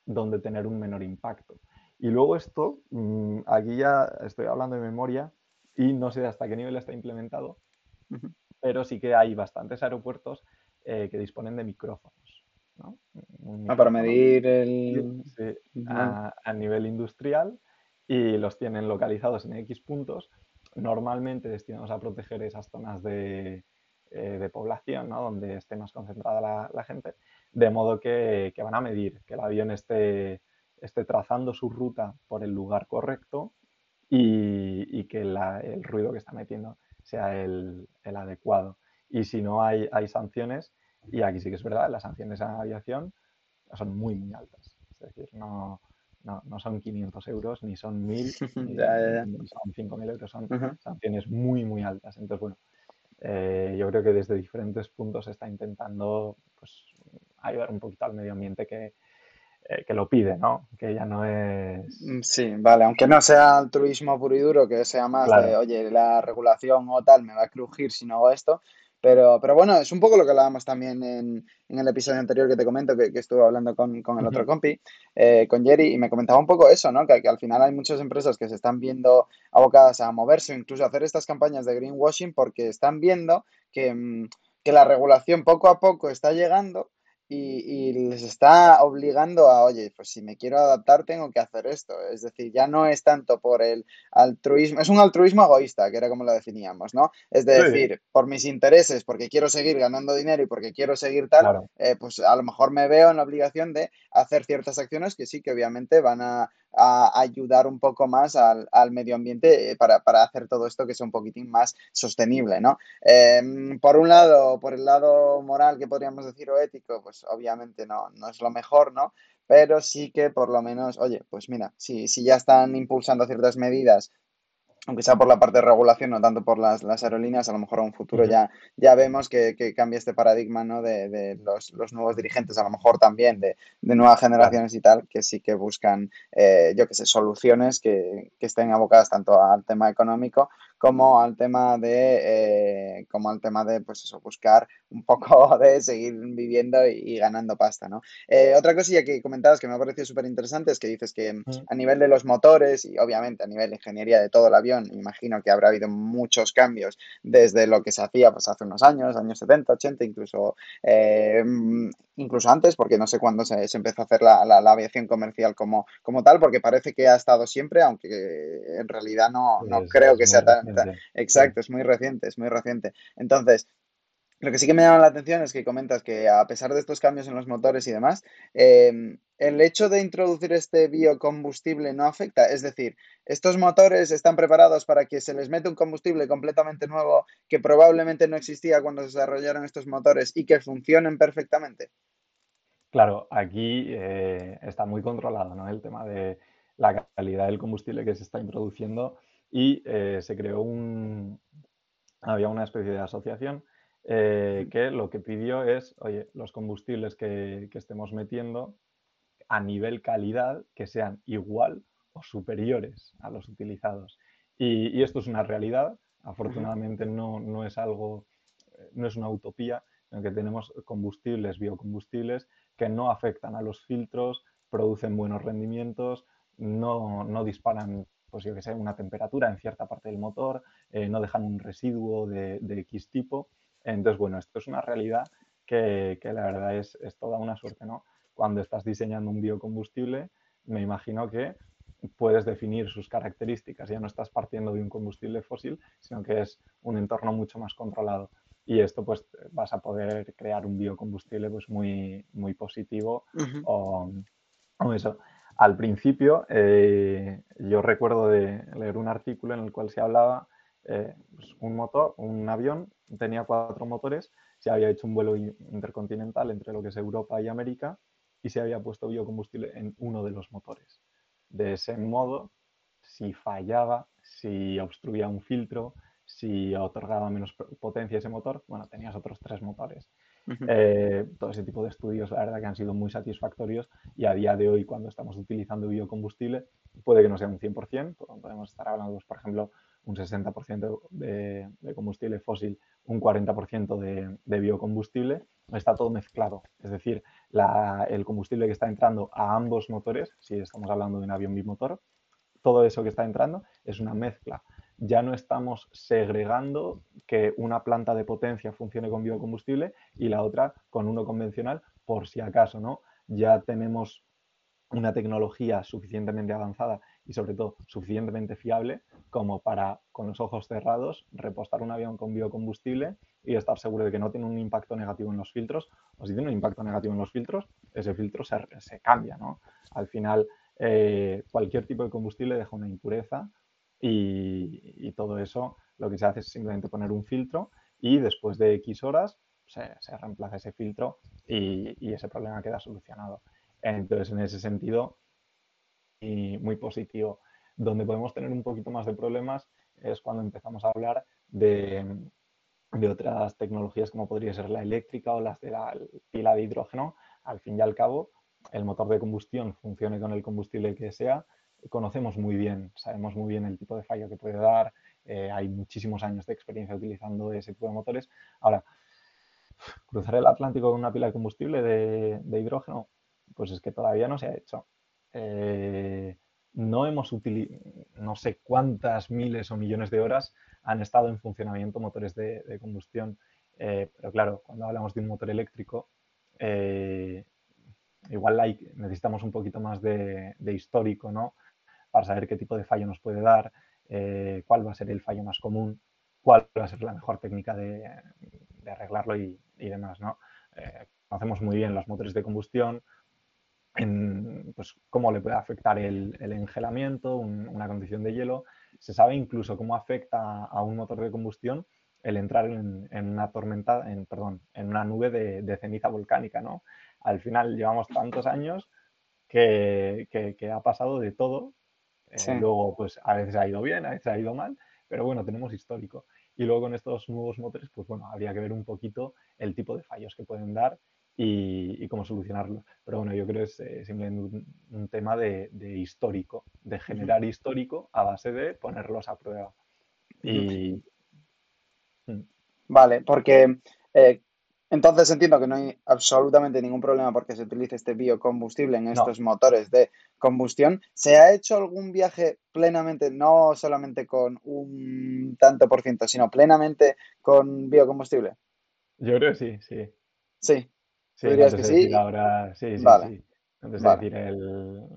C: dónde tener un menor impacto. Y luego esto, mm, aquí ya estoy hablando de memoria y no sé hasta qué nivel está implementado, pero sí que hay bastantes aeropuertos eh, que disponen de micrófonos. ¿no?
B: Ah, para medir el...
C: Sí, a, nivel industrial y los tienen localizados en X puntos, normalmente destinados a proteger esas zonas de, eh, población, ¿no? donde esté más concentrada la, gente, de modo que, van a medir que el avión esté, esté trazando su ruta por el lugar correcto y, que el ruido que está metiendo sea el, adecuado. Y si no hay, hay sanciones, y aquí sí que es verdad, las sanciones a aviación son muy, muy altas. Es decir, no, no, no son 500 euros, ni son 1.000, (laughs) ni, son 5.000 euros, son sanciones muy, muy altas. Entonces, bueno, eh, yo creo que desde diferentes puntos se está intentando pues, ayudar un poquito al medio ambiente que, eh, que lo pide, ¿no? Que ya no es...
B: Mm, sí, vale, aunque no sea altruismo puro y duro, que sea más de, oye, la regulación o tal me va a crujir si no hago esto, pero, pero bueno, es un poco lo que hablábamos también en, en el episodio anterior que te comento, que, que estuve hablando con, con el otro compi, eh, con Jerry, y me comentaba un poco eso, ¿no? Que, que, al final hay muchas empresas que se están viendo abocadas a moverse o incluso a hacer estas campañas de greenwashing porque están viendo que, mm, que la regulación poco a poco está llegando y, les está obligando a, oye, pues si me quiero adaptar tengo que hacer esto. Es decir, ya no es tanto por el altruismo, es un altruismo egoísta, que era como lo definíamos, ¿no? Es decir, por mis intereses, porque quiero seguir ganando dinero y porque quiero seguir tal, eh, pues a lo mejor me veo en la obligación de hacer ciertas acciones que sí que obviamente van a, ayudar un poco más al, medio ambiente eh, para, hacer todo esto que sea un poquitín más sostenible, ¿no? Em, por un lado, por el lado moral que podríamos decir o ético, pues obviamente no, no es lo mejor, ¿no? Pero sí que por lo menos, oye, pues mira, si, si ya están impulsando ciertas medidas aunque sea por la parte de regulación, no tanto por las, aerolíneas, a lo mejor a un futuro ya, ya vemos que, que cambia este paradigma ¿no? de, los, nuevos dirigentes, a lo mejor también de, nuevas generaciones y tal, que sí que buscan, eh, yo qué sé, soluciones que, que, estén abocadas tanto al tema económico como al tema de, eh, como al tema de, pues eso, buscar un poco (laughs) de seguir viviendo y, ganando pasta, ¿no? Eh, otra cosilla que comentabas que me ha parecido súper interesante es que dices que a nivel de los motores y obviamente a nivel de ingeniería de todo el avión, imagino que habrá habido muchos cambios desde lo que se hacía pues hace unos años, años 70, 80, incluso, eh, incluso antes, porque no sé cuándo se, empezó a hacer la, la, aviación comercial como, como tal, porque parece que ha estado siempre, aunque en realidad no, no creo que sea tan Exacto, es muy reciente, es muy reciente. Entonces, lo que sí que me llama la atención es que comentas que a pesar de estos cambios en los motores y demás, em, el hecho de introducir este biocombustible no afecta. Es decir, estos motores están preparados para que se les mete un combustible completamente nuevo que probablemente no existía cuando se desarrollaron estos motores y que funcionen perfectamente.
C: Claro, aquí eh, está muy controlado ¿no? el tema de la calidad del combustible que se está introduciendo y eh, se creó un, había una especie de asociación eh, que lo que pidió es, oye, los combustibles que, estemos metiendo a nivel calidad que sean igual o superiores a los utilizados. Y, esto es una realidad, afortunadamente no, no, es algo, no es una utopía, sino que tenemos combustibles, biocombustibles, que no afectan a los filtros, producen buenos rendimientos, no, no disparan pues yo que sé, una temperatura en cierta parte del motor, eh, no dejan un residuo de, X tipo. Entonces, bueno, esto es una realidad que, que la verdad es, es, toda una suerte, ¿no? Cuando estás diseñando un biocombustible, me imagino que puedes definir sus características, ya no estás partiendo de un combustible fósil, sino que es un entorno mucho más controlado. Y esto pues vas a poder crear un biocombustible pues muy, muy positivo o, eso. Al principio eh, yo recuerdo de leer un artículo en el cual se hablaba eh, pues, un motor, un avión tenía cuatro motores, se había hecho un vuelo intercontinental entre lo que es Europa y América y se había puesto biocombustible en uno de los motores. De ese modo, si fallaba, si obstruía un filtro, si otorgaba menos potencia ese motor, bueno, tenías otros tres motores. Eh, todo ese tipo de estudios, la verdad que han sido muy satisfactorios y a día de hoy, cuando estamos utilizando biocombustible, puede que no sea un 100%, podemos estar hablando, por ejemplo, un 60% de, combustible fósil, un 40% de, de, biocombustible, está todo mezclado. Es decir, el combustible que está entrando a ambos motores, si estamos hablando de un avión bimotor, todo eso que está entrando es una mezcla. Ya no estamos segregando que una planta de potencia funcione con biocombustible y la otra con uno convencional, por si acaso, ¿no? Ya tenemos una tecnología suficientemente avanzada y sobre todo suficientemente fiable como para, con los ojos cerrados, repostar un avión con biocombustible y estar seguro de que no tiene un impacto negativo en los filtros, o si tiene un impacto negativo en los filtros, ese filtro se, se cambia, ¿no? Al final, eh, cualquier tipo de combustible deja una impureza y, todo eso lo que se hace es simplemente poner un filtro y después de X horas se, reemplaza ese filtro y, y ese problema queda solucionado. Entonces, en ese sentido, y muy positivo. Donde podemos tener un poquito más de problemas es cuando empezamos a hablar de, de otras tecnologías como podría ser la eléctrica o las de la pila de hidrógeno. Al fin y al cabo, el motor de combustión funcione con el combustible que sea, conocemos muy bien, sabemos muy bien el tipo de fallo que puede dar, eh, hay muchísimos años de experiencia utilizando ese tipo de motores. Ahora, cruzar el Atlántico con una pila de combustible de, hidrógeno, pues es que todavía no se ha hecho. Eh, no hemos utilizado, no sé cuántas miles o millones de horas han estado en funcionamiento motores de, combustión, eh, pero claro, cuando hablamos de un motor eléctrico, igual necesitamos un poquito más de, histórico, ¿no? Para saber qué tipo de fallo nos puede dar, cuál va a ser el fallo más común, cuál va a ser la mejor técnica de, arreglarlo y, demás, ¿no? conocemos muy bien los motores de combustión, pues, cómo le puede afectar el, engelamiento, una condición de hielo. Se sabe incluso cómo afecta a un motor de combustión el entrar en, una tormenta, en, perdón, en una nube de, ceniza volcánica, ¿no? Al final llevamos tantos años que, ha pasado de todo. Eh, luego, pues a veces ha ido bien, a veces ha ido mal, pero bueno, tenemos histórico. Y luego con estos nuevos motores, pues bueno, habría que ver un poquito el tipo de fallos que pueden dar y, cómo solucionarlo. Pero bueno, yo creo que es eh, simplemente un, tema de, histórico, de generar histórico a base de ponerlos a prueba. Y...
B: Mm. Vale, porque eh, entonces entiendo que no hay absolutamente ningún problema porque se utilice este biocombustible en estos motores de combustión. ¿Se ha hecho algún viaje plenamente, no solamente con un tanto por ciento, sino plenamente con biocombustible?
C: Yo creo que sí, sí.
B: Sí.
C: Sí, dirías que sí? Ahora, sí, sí, sí. Antes de decir el,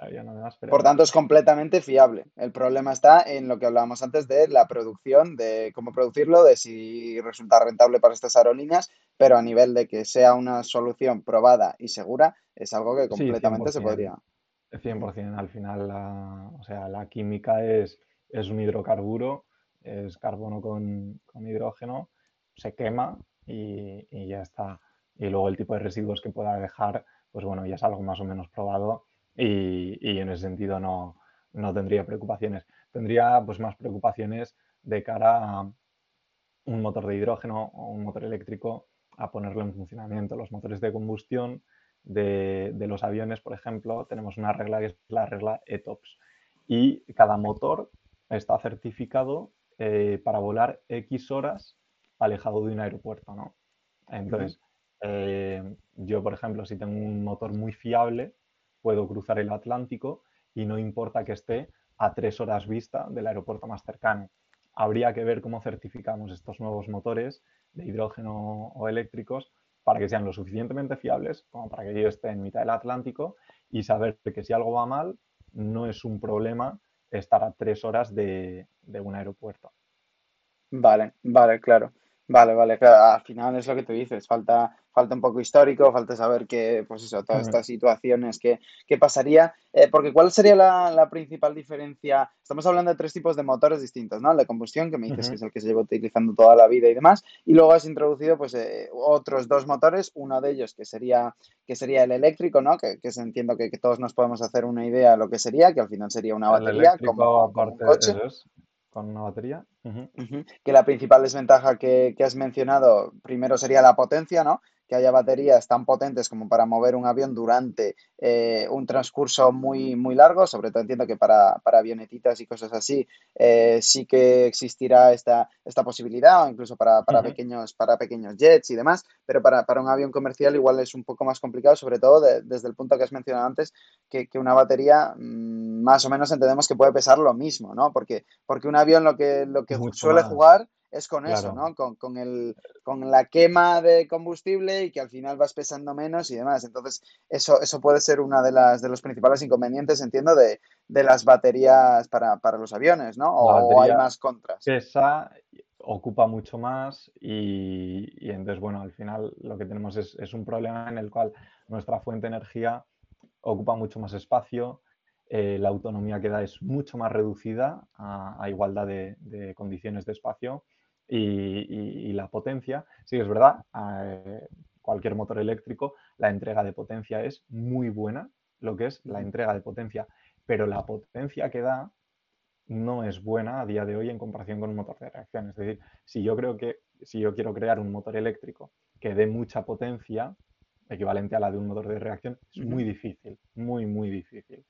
C: avión además.
B: Por tanto, es completamente fiable. El problema está en lo que hablábamos antes de la producción, de cómo producirlo, de si resulta rentable para estas aerolíneas, pero a nivel de que sea una solución probada y segura, es algo que completamente se podría.
C: 100%. Al final, la, o sea, la química es, es un hidrocarburo, es carbono con, con hidrógeno, se quema y, y ya está y luego el tipo de residuos que pueda dejar, pues bueno, ya es algo más o menos probado y, y en ese sentido no, no, tendría preocupaciones. Tendría pues más preocupaciones de cara a un motor de hidrógeno o un motor eléctrico a ponerlo en funcionamiento. Los motores de combustión de, de los aviones, por ejemplo, tenemos una regla que es la regla ETOPS y cada motor está certificado eh, para volar X horas alejado de un aeropuerto, ¿no? Entonces, eh, yo, por ejemplo, si tengo un motor muy fiable, puedo cruzar el Atlántico y no importa que esté a tres horas vista del aeropuerto más cercano. Habría que ver cómo certificamos estos nuevos motores de hidrógeno o eléctricos para que sean lo suficientemente fiables como para que yo esté en mitad del Atlántico y saber que si algo va mal, no es un problema estar a tres horas de, de un aeropuerto.
B: Vale, vale, claro. Vale, vale, claro. Al final es lo que tú dices, falta, falta un poco histórico, falta saber que, pues eso, todas estas situaciones, qué, qué pasaría. Eh, porque ¿cuál sería la, la principal diferencia? Estamos hablando de tres tipos de motores distintos, ¿no? El de combustión, que me dices que es el que se lleva utilizando toda la vida y demás, y luego has introducido pues eh, otros dos motores, uno de ellos que sería, que sería el eléctrico, ¿no? Que, que entiendo que, que todos nos podemos hacer una idea de lo que sería, que al final sería una
C: El
B: batería como, como un
C: aparte,
B: coche.
C: eso es, con una batería.
B: Que la principal desventaja que, que has mencionado, primero sería la potencia, ¿no? Que haya baterías tan potentes como para mover un avión durante eh, un transcurso muy, muy largo, sobre todo entiendo que para, para avionetitas y cosas así, eh, sí que existirá esta, esta posibilidad, o incluso para, para pequeños, para pequeños jets y demás, pero para, para un avión comercial igual es un poco más complicado, sobre todo de- desde el punto que has mencionado antes, que, que una batería mm, más o menos entendemos que puede pesar lo mismo, ¿no? Porque porque un avión lo que, lo que
C: Mucho
B: suele jugar es con eso. ¿no? Con, con el, con la quema de combustible y que al final vas pesando menos y demás. Entonces, eso, eso puede ser una de las de los principales inconvenientes, entiendo, de, de las baterías para, para los aviones, ¿no? O, hay más contras.
C: pesa, ocupa mucho más y, y entonces, bueno, al final lo que tenemos es, es un problema en el cual nuestra fuente de energía ocupa mucho más espacio, eh, la autonomía que da es mucho más reducida a, a igualdad de, de condiciones de espacio y, y- y la potencia, sí es verdad, eh, cualquier motor eléctrico, la entrega de potencia es muy buena, lo que es la entrega de potencia, pero la potencia que da no es buena a día de hoy en comparación con un motor de reacción. Es decir, si yo creo que si yo quiero crear un motor eléctrico que dé mucha potencia, equivalente a la de un motor de reacción, es muy difícil, muy, muy difícil.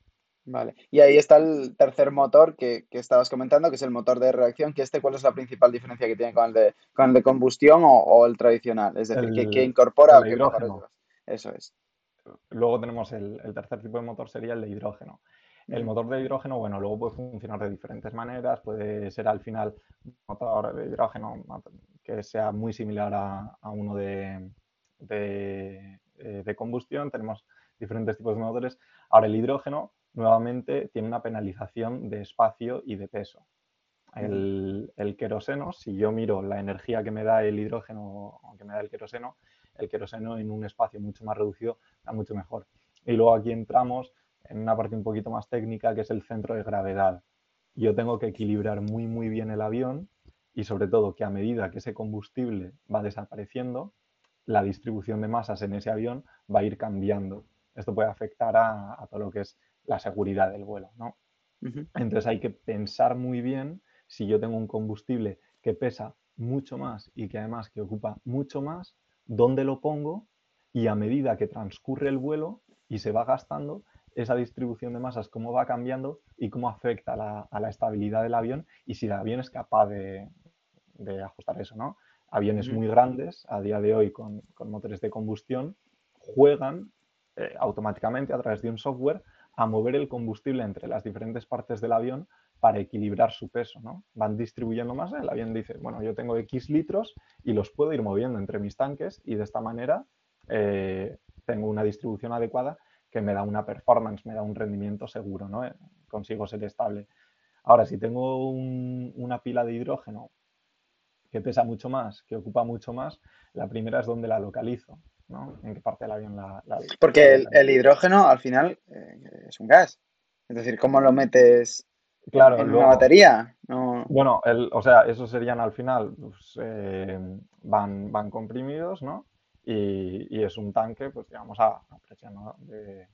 B: Vale. Y ahí está el tercer motor que, que estabas comentando, que es el motor de reacción, que este, ¿cuál es la principal diferencia que tiene con el de, con el de combustión o, o el tradicional? Es decir, ¿qué, qué
C: El,
B: incorpora
C: el
B: o mejoras
C: hidrógeno.
B: Eso es.
C: Luego tenemos el, el tercer tipo de motor, sería el de hidrógeno. El motor de hidrógeno, bueno, luego puede funcionar de diferentes maneras, puede ser al final un motor de hidrógeno que sea muy similar a, a uno de, de, eh, de combustión, tenemos diferentes tipos de motores. Ahora el hidrógeno, nuevamente, tiene una penalización de espacio y de peso. El queroseno, si yo miro la energía que me da el hidrógeno o que me da el queroseno, el queroseno en un espacio mucho más reducido da mucho mejor. Y luego aquí entramos en una parte un poquito más técnica que es el centro de gravedad. Yo tengo que equilibrar muy muy bien el avión y sobre todo que a medida que ese combustible va desapareciendo, la distribución de masas en ese avión va a ir cambiando. Esto puede afectar a, a todo lo que es la seguridad del vuelo, ¿no? Entonces hay que pensar muy bien si yo tengo un combustible que pesa mucho más y que además que ocupa mucho más, dónde lo pongo y a medida que transcurre el vuelo y se va gastando, esa distribución de masas, cómo va cambiando y cómo afecta a la, a la estabilidad del avión y si el avión es capaz de, de ajustar eso, ¿no? Aviones muy grandes, a día de hoy con, con motores de combustión, juegan eh, automáticamente a través de un software a mover el combustible entre las diferentes partes del avión para equilibrar su peso, ¿no? Van distribuyendo más, el avión dice, bueno, yo tengo X litros y los puedo ir moviendo entre mis tanques y de esta manera eh, tengo una distribución adecuada que me da una performance, me da un rendimiento seguro, ¿no? Eh, consigo ser estable. Ahora, si tengo un, una pila de hidrógeno que pesa mucho más, que ocupa mucho más, la primera es donde la localizo, ¿no? En qué parte del avión la, la
B: Porque el, el, hidrógeno al final eh, es un gas. Es decir, ¿cómo lo metes
C: claro,
B: en
C: luego,
B: una batería? No...
C: Bueno, el, o sea, esos serían al final, pues, eh, van, van comprimidos, ¿no? Y, y, es un tanque, pues digamos, a, a presión ¿no? de,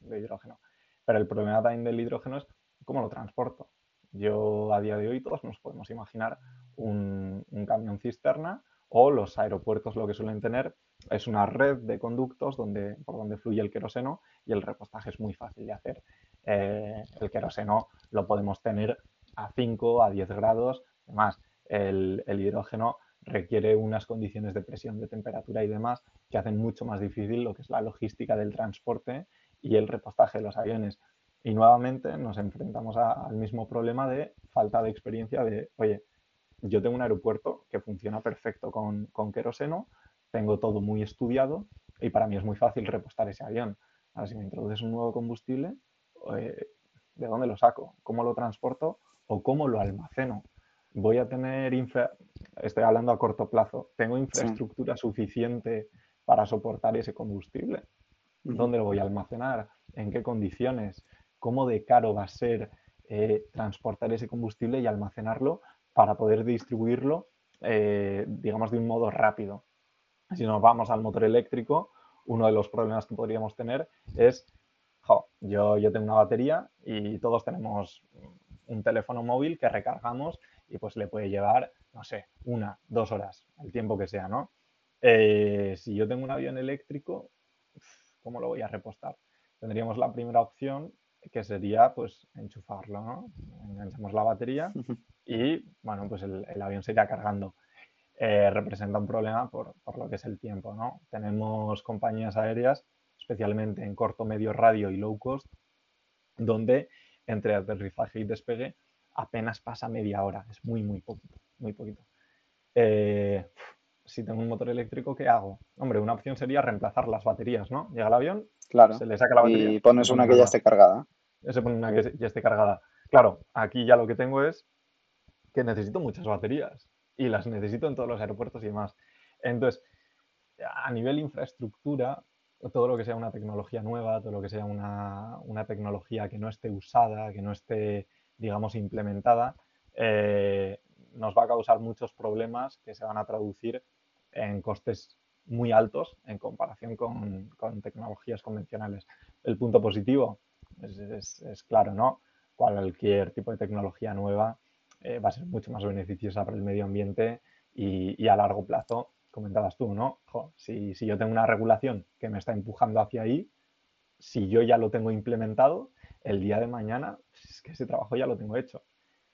C: de, hidrógeno. Pero el problema también del hidrógeno es cómo lo transporto. Yo a día de hoy todos nos podemos imaginar un, un camión cisterna o los aeropuertos lo que suelen tener es una red de conductos donde, por donde fluye el queroseno y el repostaje es muy fácil de hacer. Eh, el queroseno lo podemos tener a 5, a 10 grados. Además, el, el, hidrógeno requiere unas condiciones de presión, de temperatura y demás que hacen mucho más difícil lo que es la logística del transporte y el repostaje de los aviones. Y nuevamente nos enfrentamos al mismo problema de falta de experiencia de, oye, yo tengo un aeropuerto que funciona perfecto con, con queroseno, tengo todo muy estudiado y para mí es muy fácil repostar ese avión. Ahora, si me introduces un nuevo combustible, eh, ¿de dónde lo saco? ¿Cómo lo transporto? ¿O cómo lo almaceno? Voy a tener, infra... estoy hablando a corto plazo, ¿tengo infraestructura suficiente para soportar ese combustible? ¿Dónde lo voy a almacenar? ¿En qué condiciones? ¿Cómo de caro va a ser eh, transportar ese combustible y almacenarlo para poder distribuirlo, eh, digamos, de un modo rápido? Si nos vamos al motor eléctrico, uno de los problemas que podríamos tener es, yo, tengo una batería y todos tenemos un teléfono móvil que recargamos y pues le puede llevar, no sé, una, dos horas, el tiempo que sea, ¿no? Eh, si yo tengo un avión eléctrico, ¿cómo lo voy a repostar? Tendríamos la primera opción que sería pues enchufarlo, ¿no? Enganchamos la batería (laughs) y bueno, pues el, el avión se irá cargando. Eh, representa un problema por, lo que es el tiempo. ¿no? Tenemos compañías aéreas, especialmente en corto, medio radio y low cost, donde entre aterrizaje y despegue apenas pasa media hora. Es muy, muy poquito. Muy poquito. Eh, si tengo un motor eléctrico, ¿qué hago? Hombre, una opción sería reemplazar las baterías, ¿no? Llega el avión,
B: claro.
C: se le saca la batería.
B: Y pones una que ya esté cargada.
C: Se pone una que ya esté cargada. Claro, aquí ya lo que tengo es que necesito muchas baterías y las necesito en todos los aeropuertos y demás. Entonces, a nivel infraestructura, todo lo que sea una tecnología nueva, todo lo que sea una, tecnología que no esté usada, que no esté, digamos, implementada, eh, nos va a causar muchos problemas que se van a traducir en costes muy altos en comparación con, tecnologías convencionales. El punto positivo es, claro, ¿no? Cualquier tipo de tecnología nueva eh, va a ser mucho más beneficiosa para el medio ambiente y, a largo plazo, comentabas tú, ¿no? si, yo tengo una regulación que me está empujando hacia ahí, si yo ya lo tengo implementado, el día de mañana es que ese trabajo ya lo tengo hecho.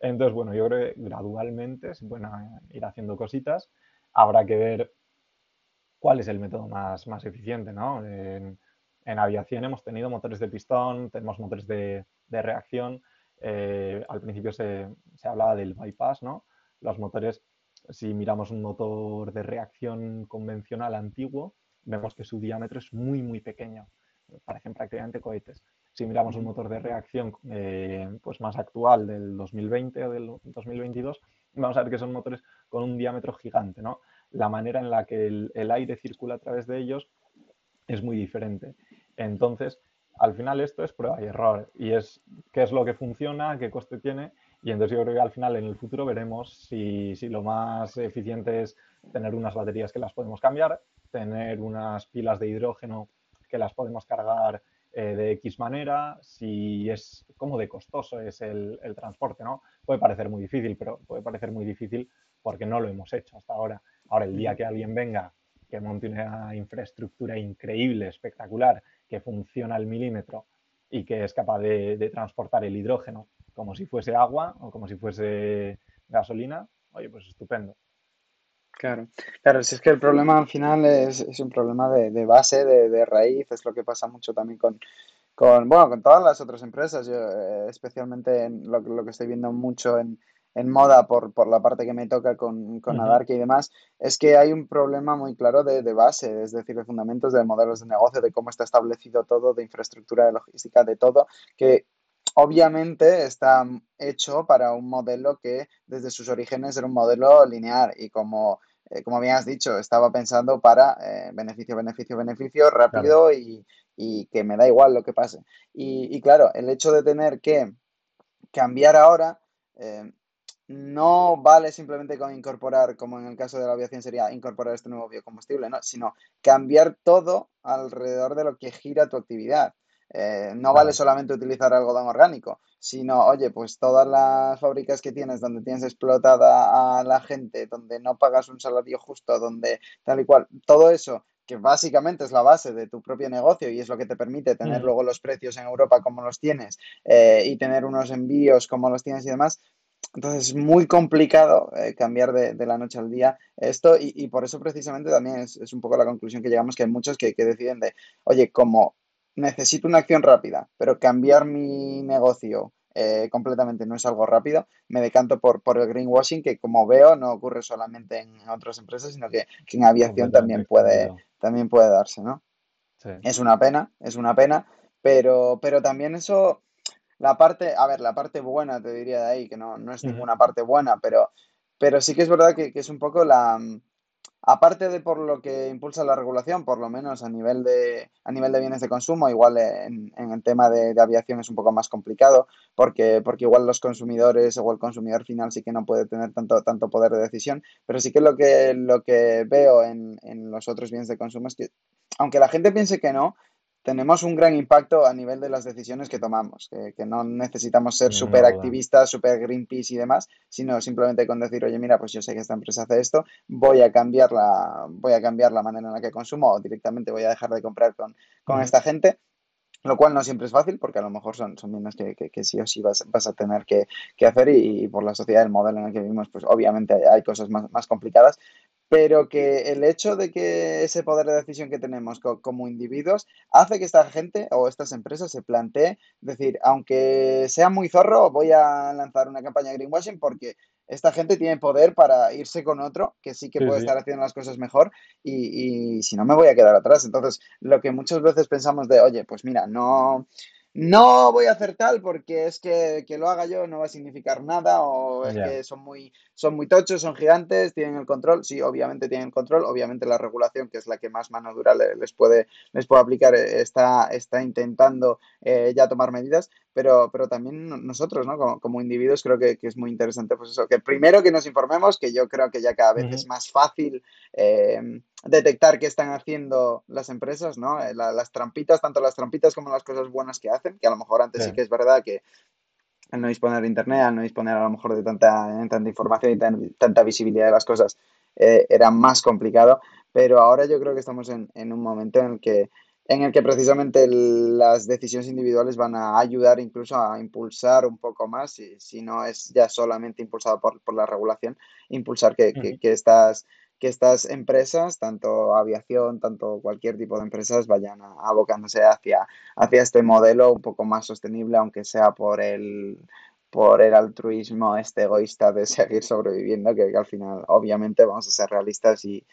C: Entonces, bueno, yo creo que gradualmente se pueden ir haciendo cositas. Habrá que ver cuál es el método más, más eficiente, ¿no? En, aviación hemos tenido motores de pistón, tenemos motores de reacción, eh, al principio se, hablaba del bypass, ¿no? Los motores, si miramos un motor de reacción convencional antiguo, vemos que su diámetro es muy, muy pequeño. Parecen prácticamente cohetes. Si miramos un motor de reacción eh, pues más actual del 2020 o del 2022, vamos a ver que son motores con un diámetro gigante, ¿no? La manera en la que el aire circula a través de ellos es muy diferente. Entonces, al final esto es prueba y error y es qué es lo que funciona, qué coste tiene y entonces yo creo que al final en el futuro veremos si, lo más eficiente es tener unas baterías que las podemos cambiar, tener unas pilas de hidrógeno que las podemos cargar eh, de X manera, si es cómo de costoso es el, el, transporte, ¿no? Puede parecer muy difícil, pero puede parecer muy difícil porque no lo hemos hecho hasta ahora. Ahora, el día que alguien venga, que monte una infraestructura increíble, espectacular, que funciona al milímetro y que es capaz de, transportar el hidrógeno como si fuese agua o como si fuese gasolina, oye, pues estupendo.
B: Claro, claro, si es que el problema al final es, un problema de, base, de, raíz, es lo que pasa mucho también con, con, bueno, con todas las otras empresas, yo, eh, especialmente en lo, lo, que estoy viendo mucho en, en moda por, por, la parte que me toca con, con uh y demás, es que hay un problema muy claro de, de, base, es decir, de fundamentos, de modelos de negocio, de cómo está establecido todo, de infraestructura, de logística, de todo, que obviamente está hecho para un modelo que desde sus orígenes era un modelo lineal y como, eh, como bien has dicho, estaba pensando para eh, beneficio, beneficio, beneficio, rápido y, y, que me da igual lo que pase. Y, y, claro, el hecho de tener que cambiar ahora... Eh, no vale simplemente con incorporar, como en el caso de la aviación sería incorporar este nuevo biocombustible, ¿no? sino cambiar todo alrededor de lo que gira tu actividad. Eh, no vale solamente utilizar algodón orgánico, sino, oye, pues todas las fábricas que tienes donde tienes explotada a la gente, donde no pagas un salario justo, donde tal y cual, todo eso que básicamente es la base de tu propio negocio y es lo que te permite tener mm. luego los precios en Europa como los tienes eh, y tener unos envíos como los tienes y demás, entonces es muy complicado eh, cambiar de, de la noche al día esto y, y por eso precisamente también es, es un poco la conclusión que llegamos, que hay muchos que, que deciden de, oye, como necesito una acción rápida, pero cambiar mi negocio eh, completamente no es algo rápido, me decanto por, por el greenwashing, que como veo no ocurre solamente en otras empresas, sino que, que en aviación también puede, también puede darse, ¿no?
C: Sí.
B: Es una pena, es una pena, pero, pero también eso, la parte, a ver, la parte buena te diría de ahí, que no, no es ninguna parte buena, pero, pero sí que es verdad que, que es un poco la, aparte de por lo que impulsa la regulación, por lo menos a nivel de, a nivel de bienes de consumo, igual en, en el tema de, de aviación es un poco más complicado, porque, porque igual los consumidores o el consumidor final sí que no puede tener tanto, tanto poder de decisión, pero sí que lo que, lo que veo en, en los otros bienes de consumo es que, aunque la gente piense que no, tenemos un gran impacto a nivel de las decisiones que tomamos, que, que no necesitamos ser súper activistas, súper Greenpeace y demás, sino simplemente con decir, oye, mira, pues yo sé que esta empresa hace esto, voy a cambiar la, voy a cambiar la manera en la que consumo o directamente voy a dejar de comprar con, con esta gente. Lo cual no siempre es fácil porque a lo mejor son, son bienes que, que, que sí o sí vas, vas a tener que, que hacer y, y, por la sociedad, el modelo en el que vivimos, pues obviamente hay, hay cosas más, más complicadas, pero que el hecho de que ese poder de decisión que tenemos co como individuos hace que esta gente o estas empresas se plantee decir, aunque sea muy zorro, voy a lanzar una campaña de greenwashing porque esta gente tiene poder para irse con otro que sí que
C: Sí,
B: puede
C: sí.
B: estar haciendo las cosas mejor y, y si no me voy a quedar atrás. Entonces, lo que muchas veces pensamos de, oye, pues mira, no, no voy a hacer tal porque es que, que lo haga yo no va a significar nada o es que son muy, son muy tochos, son gigantes, tienen el control. Sí, obviamente tienen el control, obviamente la regulación, que es la que más mano dura le- les puede, les puede aplicar, eh, está, está intentando eh, ya tomar medidas, pero, pero también no- nosotros, ¿no? Como, como individuos creo que, que es muy interesante, pues eso, que primero que nos informemos, que yo creo que ya cada vez es más fácil eh, detectar qué están haciendo las empresas, ¿no? Eh, la- las trampitas, tanto las trampitas como las cosas buenas que hacen, que a lo mejor antes
C: Sí.
B: sí que es verdad que al no disponer de internet, al no disponer a lo mejor de tanta, tanta información y tan- tanta visibilidad de las cosas, eh, era más complicado, pero ahora yo creo que estamos en, en un momento en el que, en el que precisamente el- las decisiones individuales van a ayudar incluso a impulsar un poco más, si, si no es ya solamente impulsado por, por la regulación, impulsar que, que, estas, que estas empresas, tanto aviación, tanto cualquier tipo de empresas, vayan a- abocándose hacia hacia este modelo un poco más sostenible, aunque sea por el, por el altruismo este egoísta de (laughs) seguir sobreviviendo, que, que al final obviamente vamos a ser realistas y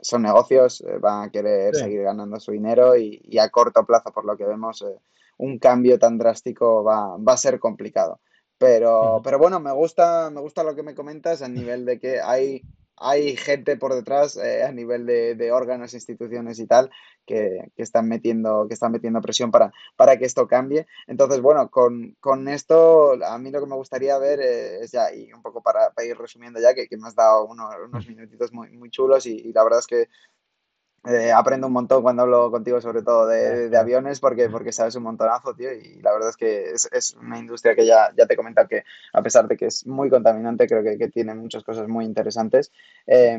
B: son negocios, eh, van a querer
C: Sí.
B: seguir ganando su dinero y, y a corto plazo, por lo que vemos, eh, un cambio tan drástico va, va a ser complicado. Pero, pero bueno, me gusta, me gusta lo que me comentas a nivel de que hay, hay gente por detrás, eh, a nivel de, de órganos, instituciones y tal, que, que están metiendo, que están metiendo presión para, para que esto cambie. Entonces, bueno, con, con esto a mí lo que me gustaría ver eh, es ya, y un poco para, para ir resumiendo ya, que, que me has dado uno- unos minutitos muy, muy chulos y, y la verdad es que eh, aprendo un montón cuando hablo contigo, sobre todo de, aviones, porque, porque sabes un montonazo, tío, y la verdad es que es, es una industria que ya, ya te he comentado que, a pesar de que es muy contaminante, creo que, que tiene muchas cosas muy interesantes. Eh,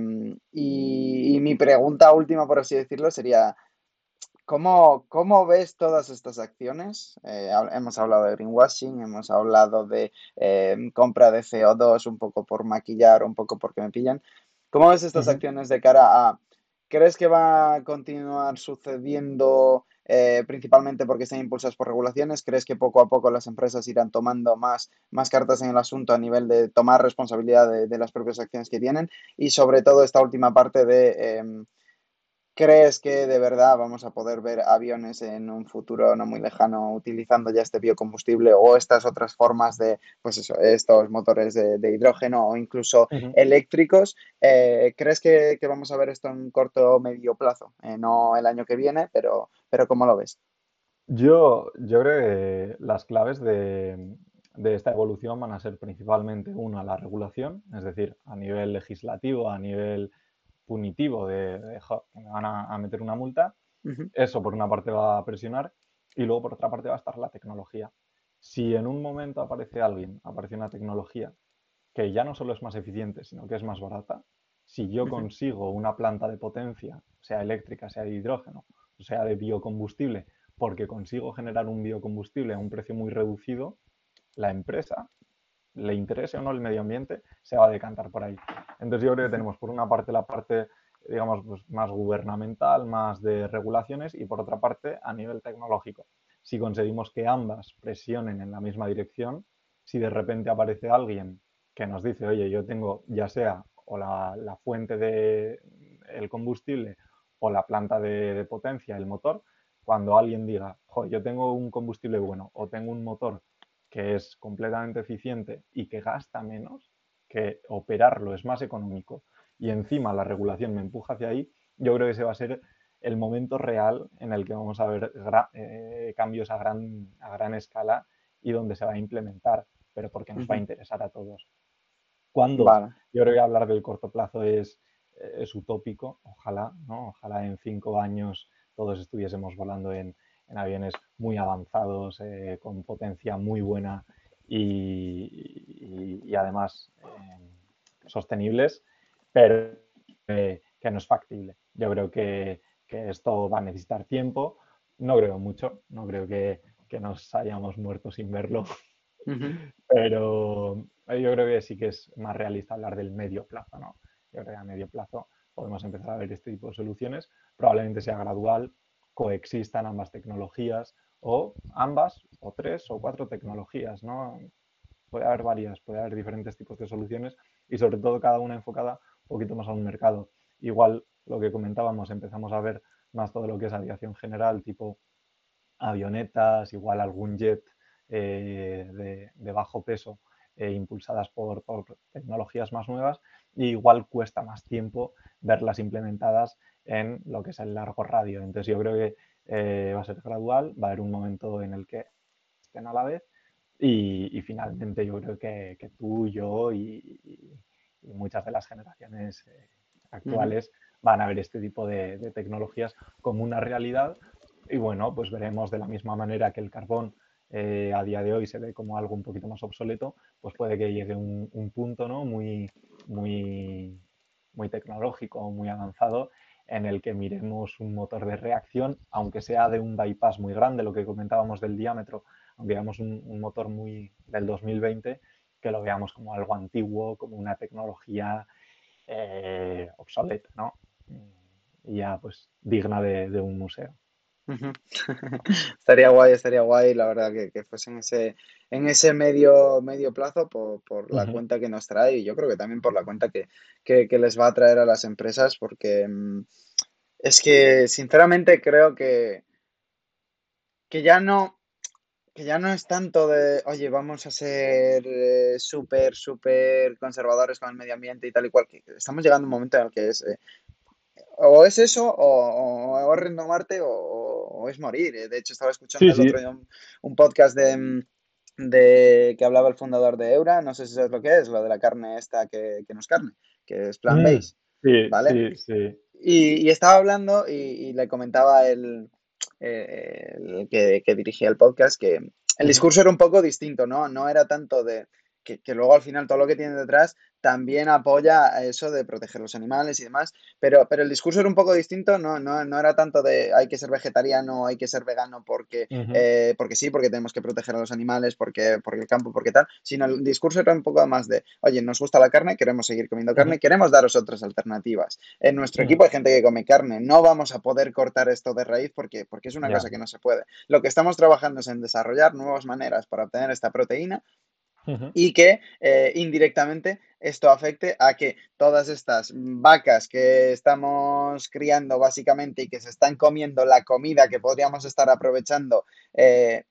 B: y, y mi pregunta última, por así decirlo, sería, ¿cómo, cómo ves todas estas acciones? Eh, hemos hablado de greenwashing, hemos hablado de eh, compra de CO2, un poco por maquillar, un poco porque me pillan. ¿Cómo ves estas acciones de cara a ¿Crees que va a continuar sucediendo eh, principalmente porque están impulsadas por regulaciones? ¿Crees que poco a poco las empresas irán tomando más, más cartas en el asunto a nivel de tomar responsabilidad de, de las propias acciones que tienen? Y sobre todo esta última parte de, em, ¿crees que de verdad vamos a poder ver aviones en un futuro no muy lejano utilizando ya este biocombustible o estas otras formas de, pues eso, estos motores de, de hidrógeno o incluso eléctricos? Eh, ¿crees que, que vamos a ver esto en un corto o medio plazo? Eh, no el año que viene, pero, pero ¿cómo lo ves?
C: Yo, yo creo que las claves de, de esta evolución van a ser principalmente, una, la regulación, es decir, a nivel legislativo, a nivel punitivo de, de, "Jo, que me van a, a meter una multa. Eso por una parte va a presionar y luego por otra parte va a estar la tecnología. Si en un momento aparece alguien, aparece una tecnología que ya no solo es más eficiente, sino que es más barata, si yo consigo una planta de potencia, sea eléctrica, sea de hidrógeno, sea de biocombustible, porque consigo generar un biocombustible a un precio muy reducido, la empresa le interese o no el medio ambiente, se va a decantar por ahí. Entonces yo creo que tenemos por una parte la parte, digamos, pues, más gubernamental, más de regulaciones y por otra parte a nivel tecnológico. Si conseguimos que ambas presionen en la misma dirección, si de repente aparece alguien que nos dice, oye, yo tengo ya sea o la, fuente del el combustible o la planta de, potencia, el motor, cuando alguien diga, yo tengo un combustible bueno o tengo un motor que es completamente eficiente y que gasta menos, que operarlo es más económico y encima la regulación me empuja hacia ahí, yo creo que ese va a ser el momento real en el que vamos a ver eh, cambios a gran, a gran escala y donde se va a implementar, pero porque nos va a interesar a todos. ¿Cuándo? Yo creo que hablar del corto plazo es, es utópico, ojalá, ¿no? Ojalá en cinco años todos estuviésemos volando en, aviones muy avanzados, eh, con potencia muy buena y, además eh, sostenibles, pero que no es factible. Yo creo que, esto va a necesitar tiempo. No creo mucho, no creo que, nos hayamos muerto sin verlo, pero yo creo que sí que es más realista hablar del medio plazo, ¿no? Yo creo que a medio plazo podemos empezar a ver este tipo de soluciones. Probablemente sea gradual, coexistan ambas tecnologías o ambas o tres o cuatro tecnologías, ¿no? Puede haber varias, puede haber diferentes tipos de soluciones y sobre todo cada una enfocada un poquito más a un mercado. Igual lo que comentábamos, empezamos a ver más todo lo que es aviación general, tipo avionetas, igual algún jet eh, de, bajo peso eh, impulsadas por, tecnologías más nuevas, igual cuesta más tiempo verlas implementadas en lo que es el largo radio. Entonces yo creo que eh, va a ser gradual, va a haber un momento en el que estén a la vez y, finalmente yo creo que, tú, yo y, muchas de las generaciones eh, actuales van a ver este tipo de, tecnologías como una realidad y bueno, pues veremos de la misma manera que el carbón eh, a día de hoy se ve como algo un poquito más obsoleto, pues puede que llegue un, un punto ¿no? muy, muy, muy tecnológico, muy avanzado, en el que miremos un motor de reacción, aunque sea de un bypass muy grande, lo que comentábamos del diámetro, aunque veamos un, motor muy del 2020, que lo veamos como algo antiguo, como una tecnología eh, obsoleta, ¿no? Ya pues digna de un museo. (laughs)
B: estaría guay, estaría guay, la verdad, que, que fuese en ese, en ese medio, medio plazo por, por la cuenta que nos trae y yo creo que también por la cuenta que, que, les va a traer a las empresas porque mm, es que sinceramente creo que, que ya no que ya no es tanto de, oye, vamos a ser eh, súper, súper conservadores con el medio ambiente y tal y cual, que estamos llegando a un momento en el que es, eh, o es eso, o, o, es Marte, o, es morir. Eh, de hecho, estaba escuchando el otro día un, podcast de, de, que hablaba el fundador de Eura, no sé si sabes lo que es, lo de la carne esta que, que no es carne, que es plant-based.
C: Mm, sí, ¿vale? sí, sí.
B: Y, estaba hablando y, le comentaba el, el que, que, dirigía el podcast que el discurso era un poco distinto, ¿no? No era tanto de que, que, luego al final todo lo que tiene detrás también apoya eso de proteger los animales y demás, pero, pero el discurso era un poco distinto, no, no, no era tanto de hay que ser vegetariano, hay que ser vegano porque, eh, porque sí, porque tenemos que proteger a los animales, porque, porque el campo, porque tal, sino el discurso era un poco más de, oye, nos gusta la carne, queremos seguir comiendo carne, queremos daros otras alternativas. En nuestro equipo hay gente que come carne, no vamos a poder cortar esto de raíz porque, porque es una cosa que no se puede. Lo que estamos trabajando es en desarrollar nuevas maneras para obtener esta proteína y que eh, indirectamente esto afecte a que todas estas vacas que estamos criando básicamente y que se están comiendo la comida que podríamos estar aprovechando eh,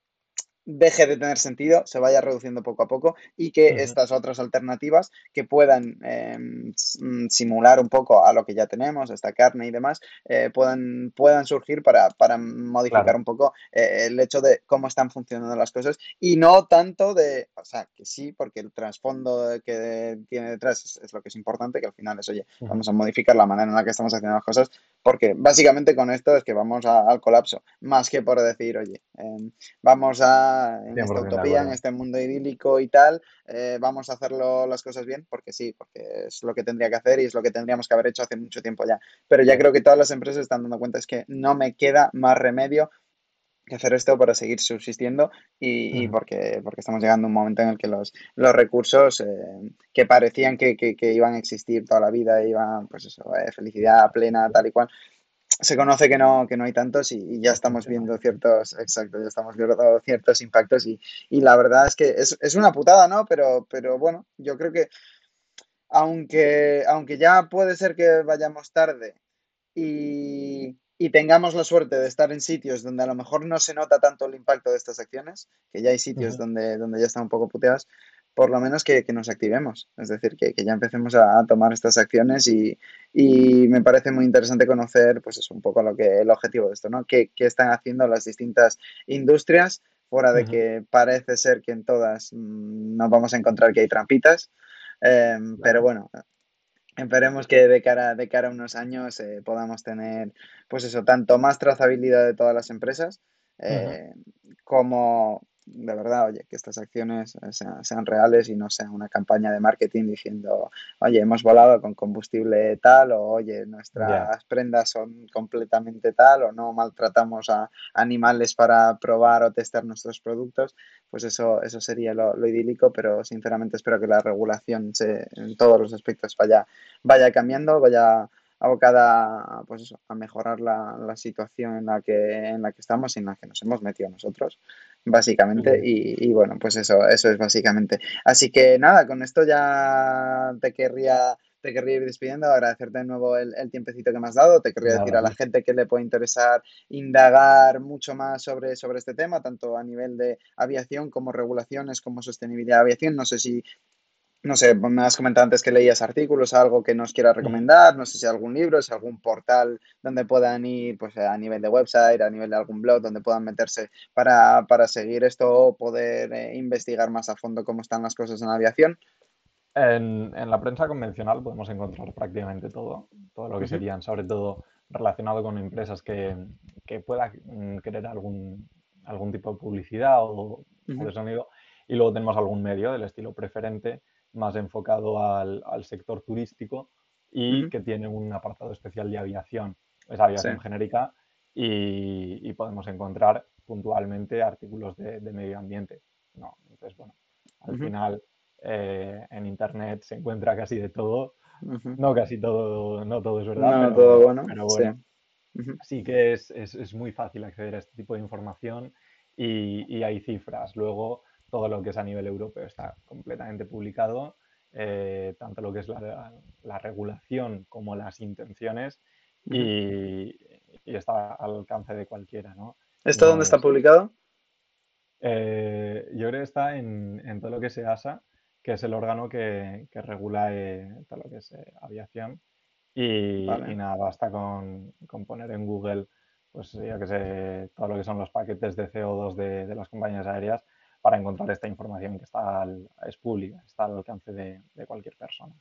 B: deje de tener sentido, se vaya reduciendo poco a poco y que estas otras alternativas que puedan em, mm, simular un poco a lo que ya tenemos, esta carne y demás, eh, puedan, puedan surgir para, modificar un poco eh, el hecho de cómo están funcionando las cosas y no tanto de, o sea, que sí, porque el trasfondo que tiene detrás es, lo que es importante, que al final es, oye, vamos a modificar la manera en la que estamos haciendo las cosas, porque básicamente con esto es que vamos al colapso, más que por decir, oye, em, vamos a en esta utopía, en este mundo idílico y tal, eh, vamos a hacerlo las cosas bien, porque sí, porque es lo que tendría que hacer y es lo que tendríamos que haber hecho hace mucho tiempo ya. Pero ya creo que todas las empresas están dando cuenta, es que no me queda más remedio hacer esto para seguir subsistiendo y, porque, porque estamos llegando a un momento en el que los, los recursos eh, que parecían que, iban a existir toda la vida, iban, pues eso, eh, felicidad plena, tal y cual, se conoce que no, que no hay tantos y, ya estamos viendo ciertos, exacto, ya estamos viendo ciertos impactos y, la verdad es que es, es, una putada, ¿no? Pero, pero bueno, yo creo que aunque, aunque ya puede ser que vayamos tarde y, y tengamos la suerte de estar en sitios donde a lo mejor no se nota tanto el impacto de estas acciones, que ya hay sitios donde, donde ya están un poco puteadas, por lo menos que, nos activemos, es decir, que, ya empecemos a, tomar estas acciones y, me parece muy interesante conocer, pues es un poco lo que el objetivo de esto, ¿no? ¿Qué, están haciendo las distintas industrias? Fuera de que parece ser que en todas mm, no vamos a encontrar que hay trampitas, em, pero bueno, Esperemos que de cara, de cara a unos años eh, podamos tener, pues eso, tanto más trazabilidad de todas las empresas, eh, como de verdad, oye, que estas acciones eh, sean, reales y no sea una campaña de marketing diciendo, oye, hemos volado con combustible tal, o oye, nuestras prendas son completamente tal, o no maltratamos a animales para probar o testar nuestros productos, pues eso, eso sería lo, idílico, pero sinceramente espero que la regulación se, en todos los aspectos vaya, vaya cambiando, vaya abocada pues eso, a mejorar la, la, situación en la, que, en la que estamos y en la que nos hemos metido nosotros, básicamente. Y, bueno, pues eso, eso es básicamente. Así que nada, con esto ya te querría, te querría ir despidiendo, agradecerte de nuevo el, el tiempecito que me has dado. Te querría decir a la gente que le puede interesar indagar mucho más sobre, sobre este tema, tanto a nivel de aviación como regulaciones, como sostenibilidad de aviación. No sé si no sé, me has comentado antes que leías artículos, algo que nos quieras recomendar, no sé si algún libro, si algún portal donde puedan ir, pues a nivel de website, a nivel de algún blog, donde puedan meterse para, seguir esto o poder eh, investigar más a fondo cómo están las cosas en la aviación.
C: En, la prensa convencional podemos encontrar prácticamente todo, todo lo que serían, sobre todo relacionado con empresas que, que puedan mm, querer algún, algún tipo de publicidad o, de sonido. Y luego tenemos algún medio del estilo preferente más enfocado al, sector turístico y que tiene un apartado especial de aviación. Es aviación genérica y, podemos encontrar puntualmente artículos de, medio ambiente. No, entonces, bueno, al final eh, en Internet se encuentra casi de todo. No casi todo, no todo es verdad.
B: No, pero, todo bueno.
C: Pero bueno sí. que es, es, muy fácil acceder a este tipo de información y, y hay cifras. Luego, todo lo que es a nivel europeo está completamente publicado, eh, tanto lo que es la, regulación como las intenciones y, está al alcance de cualquiera. ¿no?
B: ¿Esto dónde está publicado?
C: Eh, yo creo que está en, todo lo que es EASA, que es el órgano que, regula eh, todo lo que es aviación. Y, nada, basta con, poner en Google, pues yo que sé, todo lo que son los paquetes de CO2 de las compañías aéreas para encontrar esta información que está es pública, está al alcance de cualquier persona.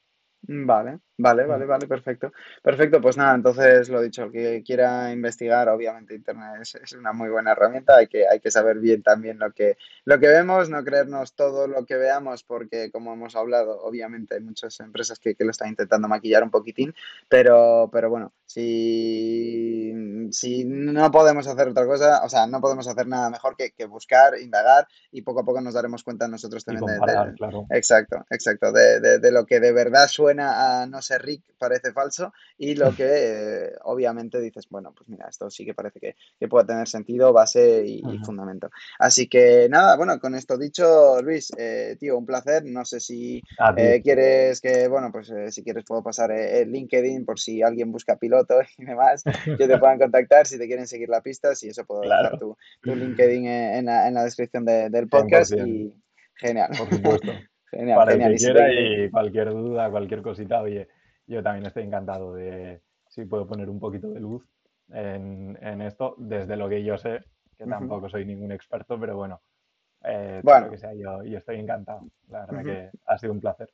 B: Vale, vale, vale, vale, perfecto. Perfecto, pues nada, entonces lo dicho, el que quiera investigar, obviamente Internet es, una muy buena herramienta, hay que, hay que saber bien también lo que, lo que vemos, no creernos todo lo que veamos, porque como hemos hablado, obviamente hay muchas empresas que, lo están intentando maquillar un poquitín, pero, pero bueno, si, si no podemos hacer otra cosa, o sea, no podemos hacer nada mejor que, buscar, indagar y poco a poco nos daremos cuenta nosotros también de, Exacto, exacto, de, de lo que de verdad suena a no ser Rick, parece falso, y lo (laughs) que eh, obviamente dices, bueno, pues mira, esto sí que parece que, puede tener sentido, base y, fundamento. Así que nada, bueno, con esto dicho, Luis, eh, tío, un placer. No sé si eh, quieres que, bueno, pues si quieres puedo pasar el LinkedIn por si alguien busca piloto (laughs) y demás, que te (laughs) puedan contactar si te quieren seguir la pista, si eso puedo dejar tu, LinkedIn en la, descripción del podcast y genial.
C: Por supuesto. Genial, para el que quiera y cualquier duda, cualquier cosita, oye, yo también estoy encantado de si puedo poner un poquito de luz en, esto, desde lo que yo sé, que tampoco soy ningún experto, pero bueno, eh, bueno. que sea, yo, estoy encantado. La verdad que ha sido un placer.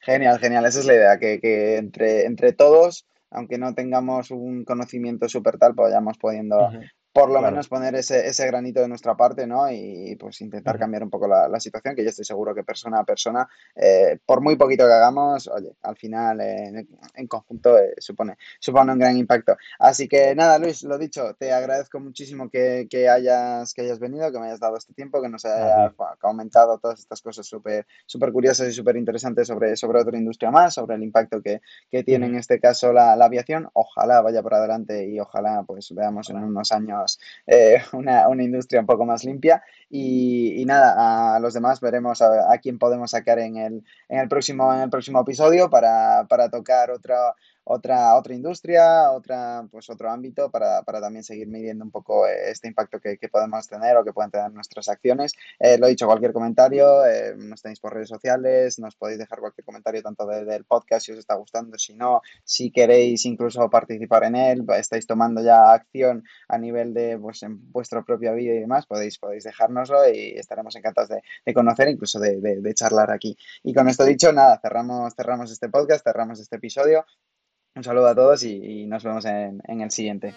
B: Genial, genial, esa es la idea, que, entre, entre todos, aunque no tengamos un conocimiento súper tal, pues vayamos pudiendo por lo menos poner ese, ese, granito de nuestra parte, ¿no? Y pues intentar cambiar un poco la, la, situación, que yo estoy seguro que persona a persona, eh, por muy poquito que hagamos, oye, al final eh, en conjunto eh, supone, supone un gran impacto. Así que nada, Luis, lo dicho, te agradezco muchísimo que, que hayas, que hayas venido, que me hayas dado este tiempo, que nos hayas comentado todas estas cosas súper súper curiosas y súper interesantes sobre, sobre otra industria más, sobre el impacto que, que tiene en este caso la, la, aviación. Ojalá vaya por adelante y ojalá pues veamos en unos años eh, una, una, industria un poco más limpia. Y, nada, a los demás veremos a, a, quién podemos sacar en el, en el, próximo, en el próximo episodio para, para tocar otra otra, otra industria, otra, pues otro ámbito para, para también seguir midiendo un poco eh, este impacto que, que, podemos tener o que pueden tener nuestras acciones. Eh, lo he dicho, cualquier comentario, eh, nos tenéis por redes sociales, nos podéis dejar cualquier comentario tanto de, del podcast si os está gustando, si no, si queréis incluso participar en él, estáis tomando ya acción a nivel de pues, en vuestra propia vida y demás, podéis, podéis dejárnoslo y estaremos encantados de, de conocer, incluso de, de, charlar aquí. Y con esto dicho, nada, cerramos, cerramos este podcast, cerramos este episodio. Un saludo a todos y, nos vemos en, en el siguiente.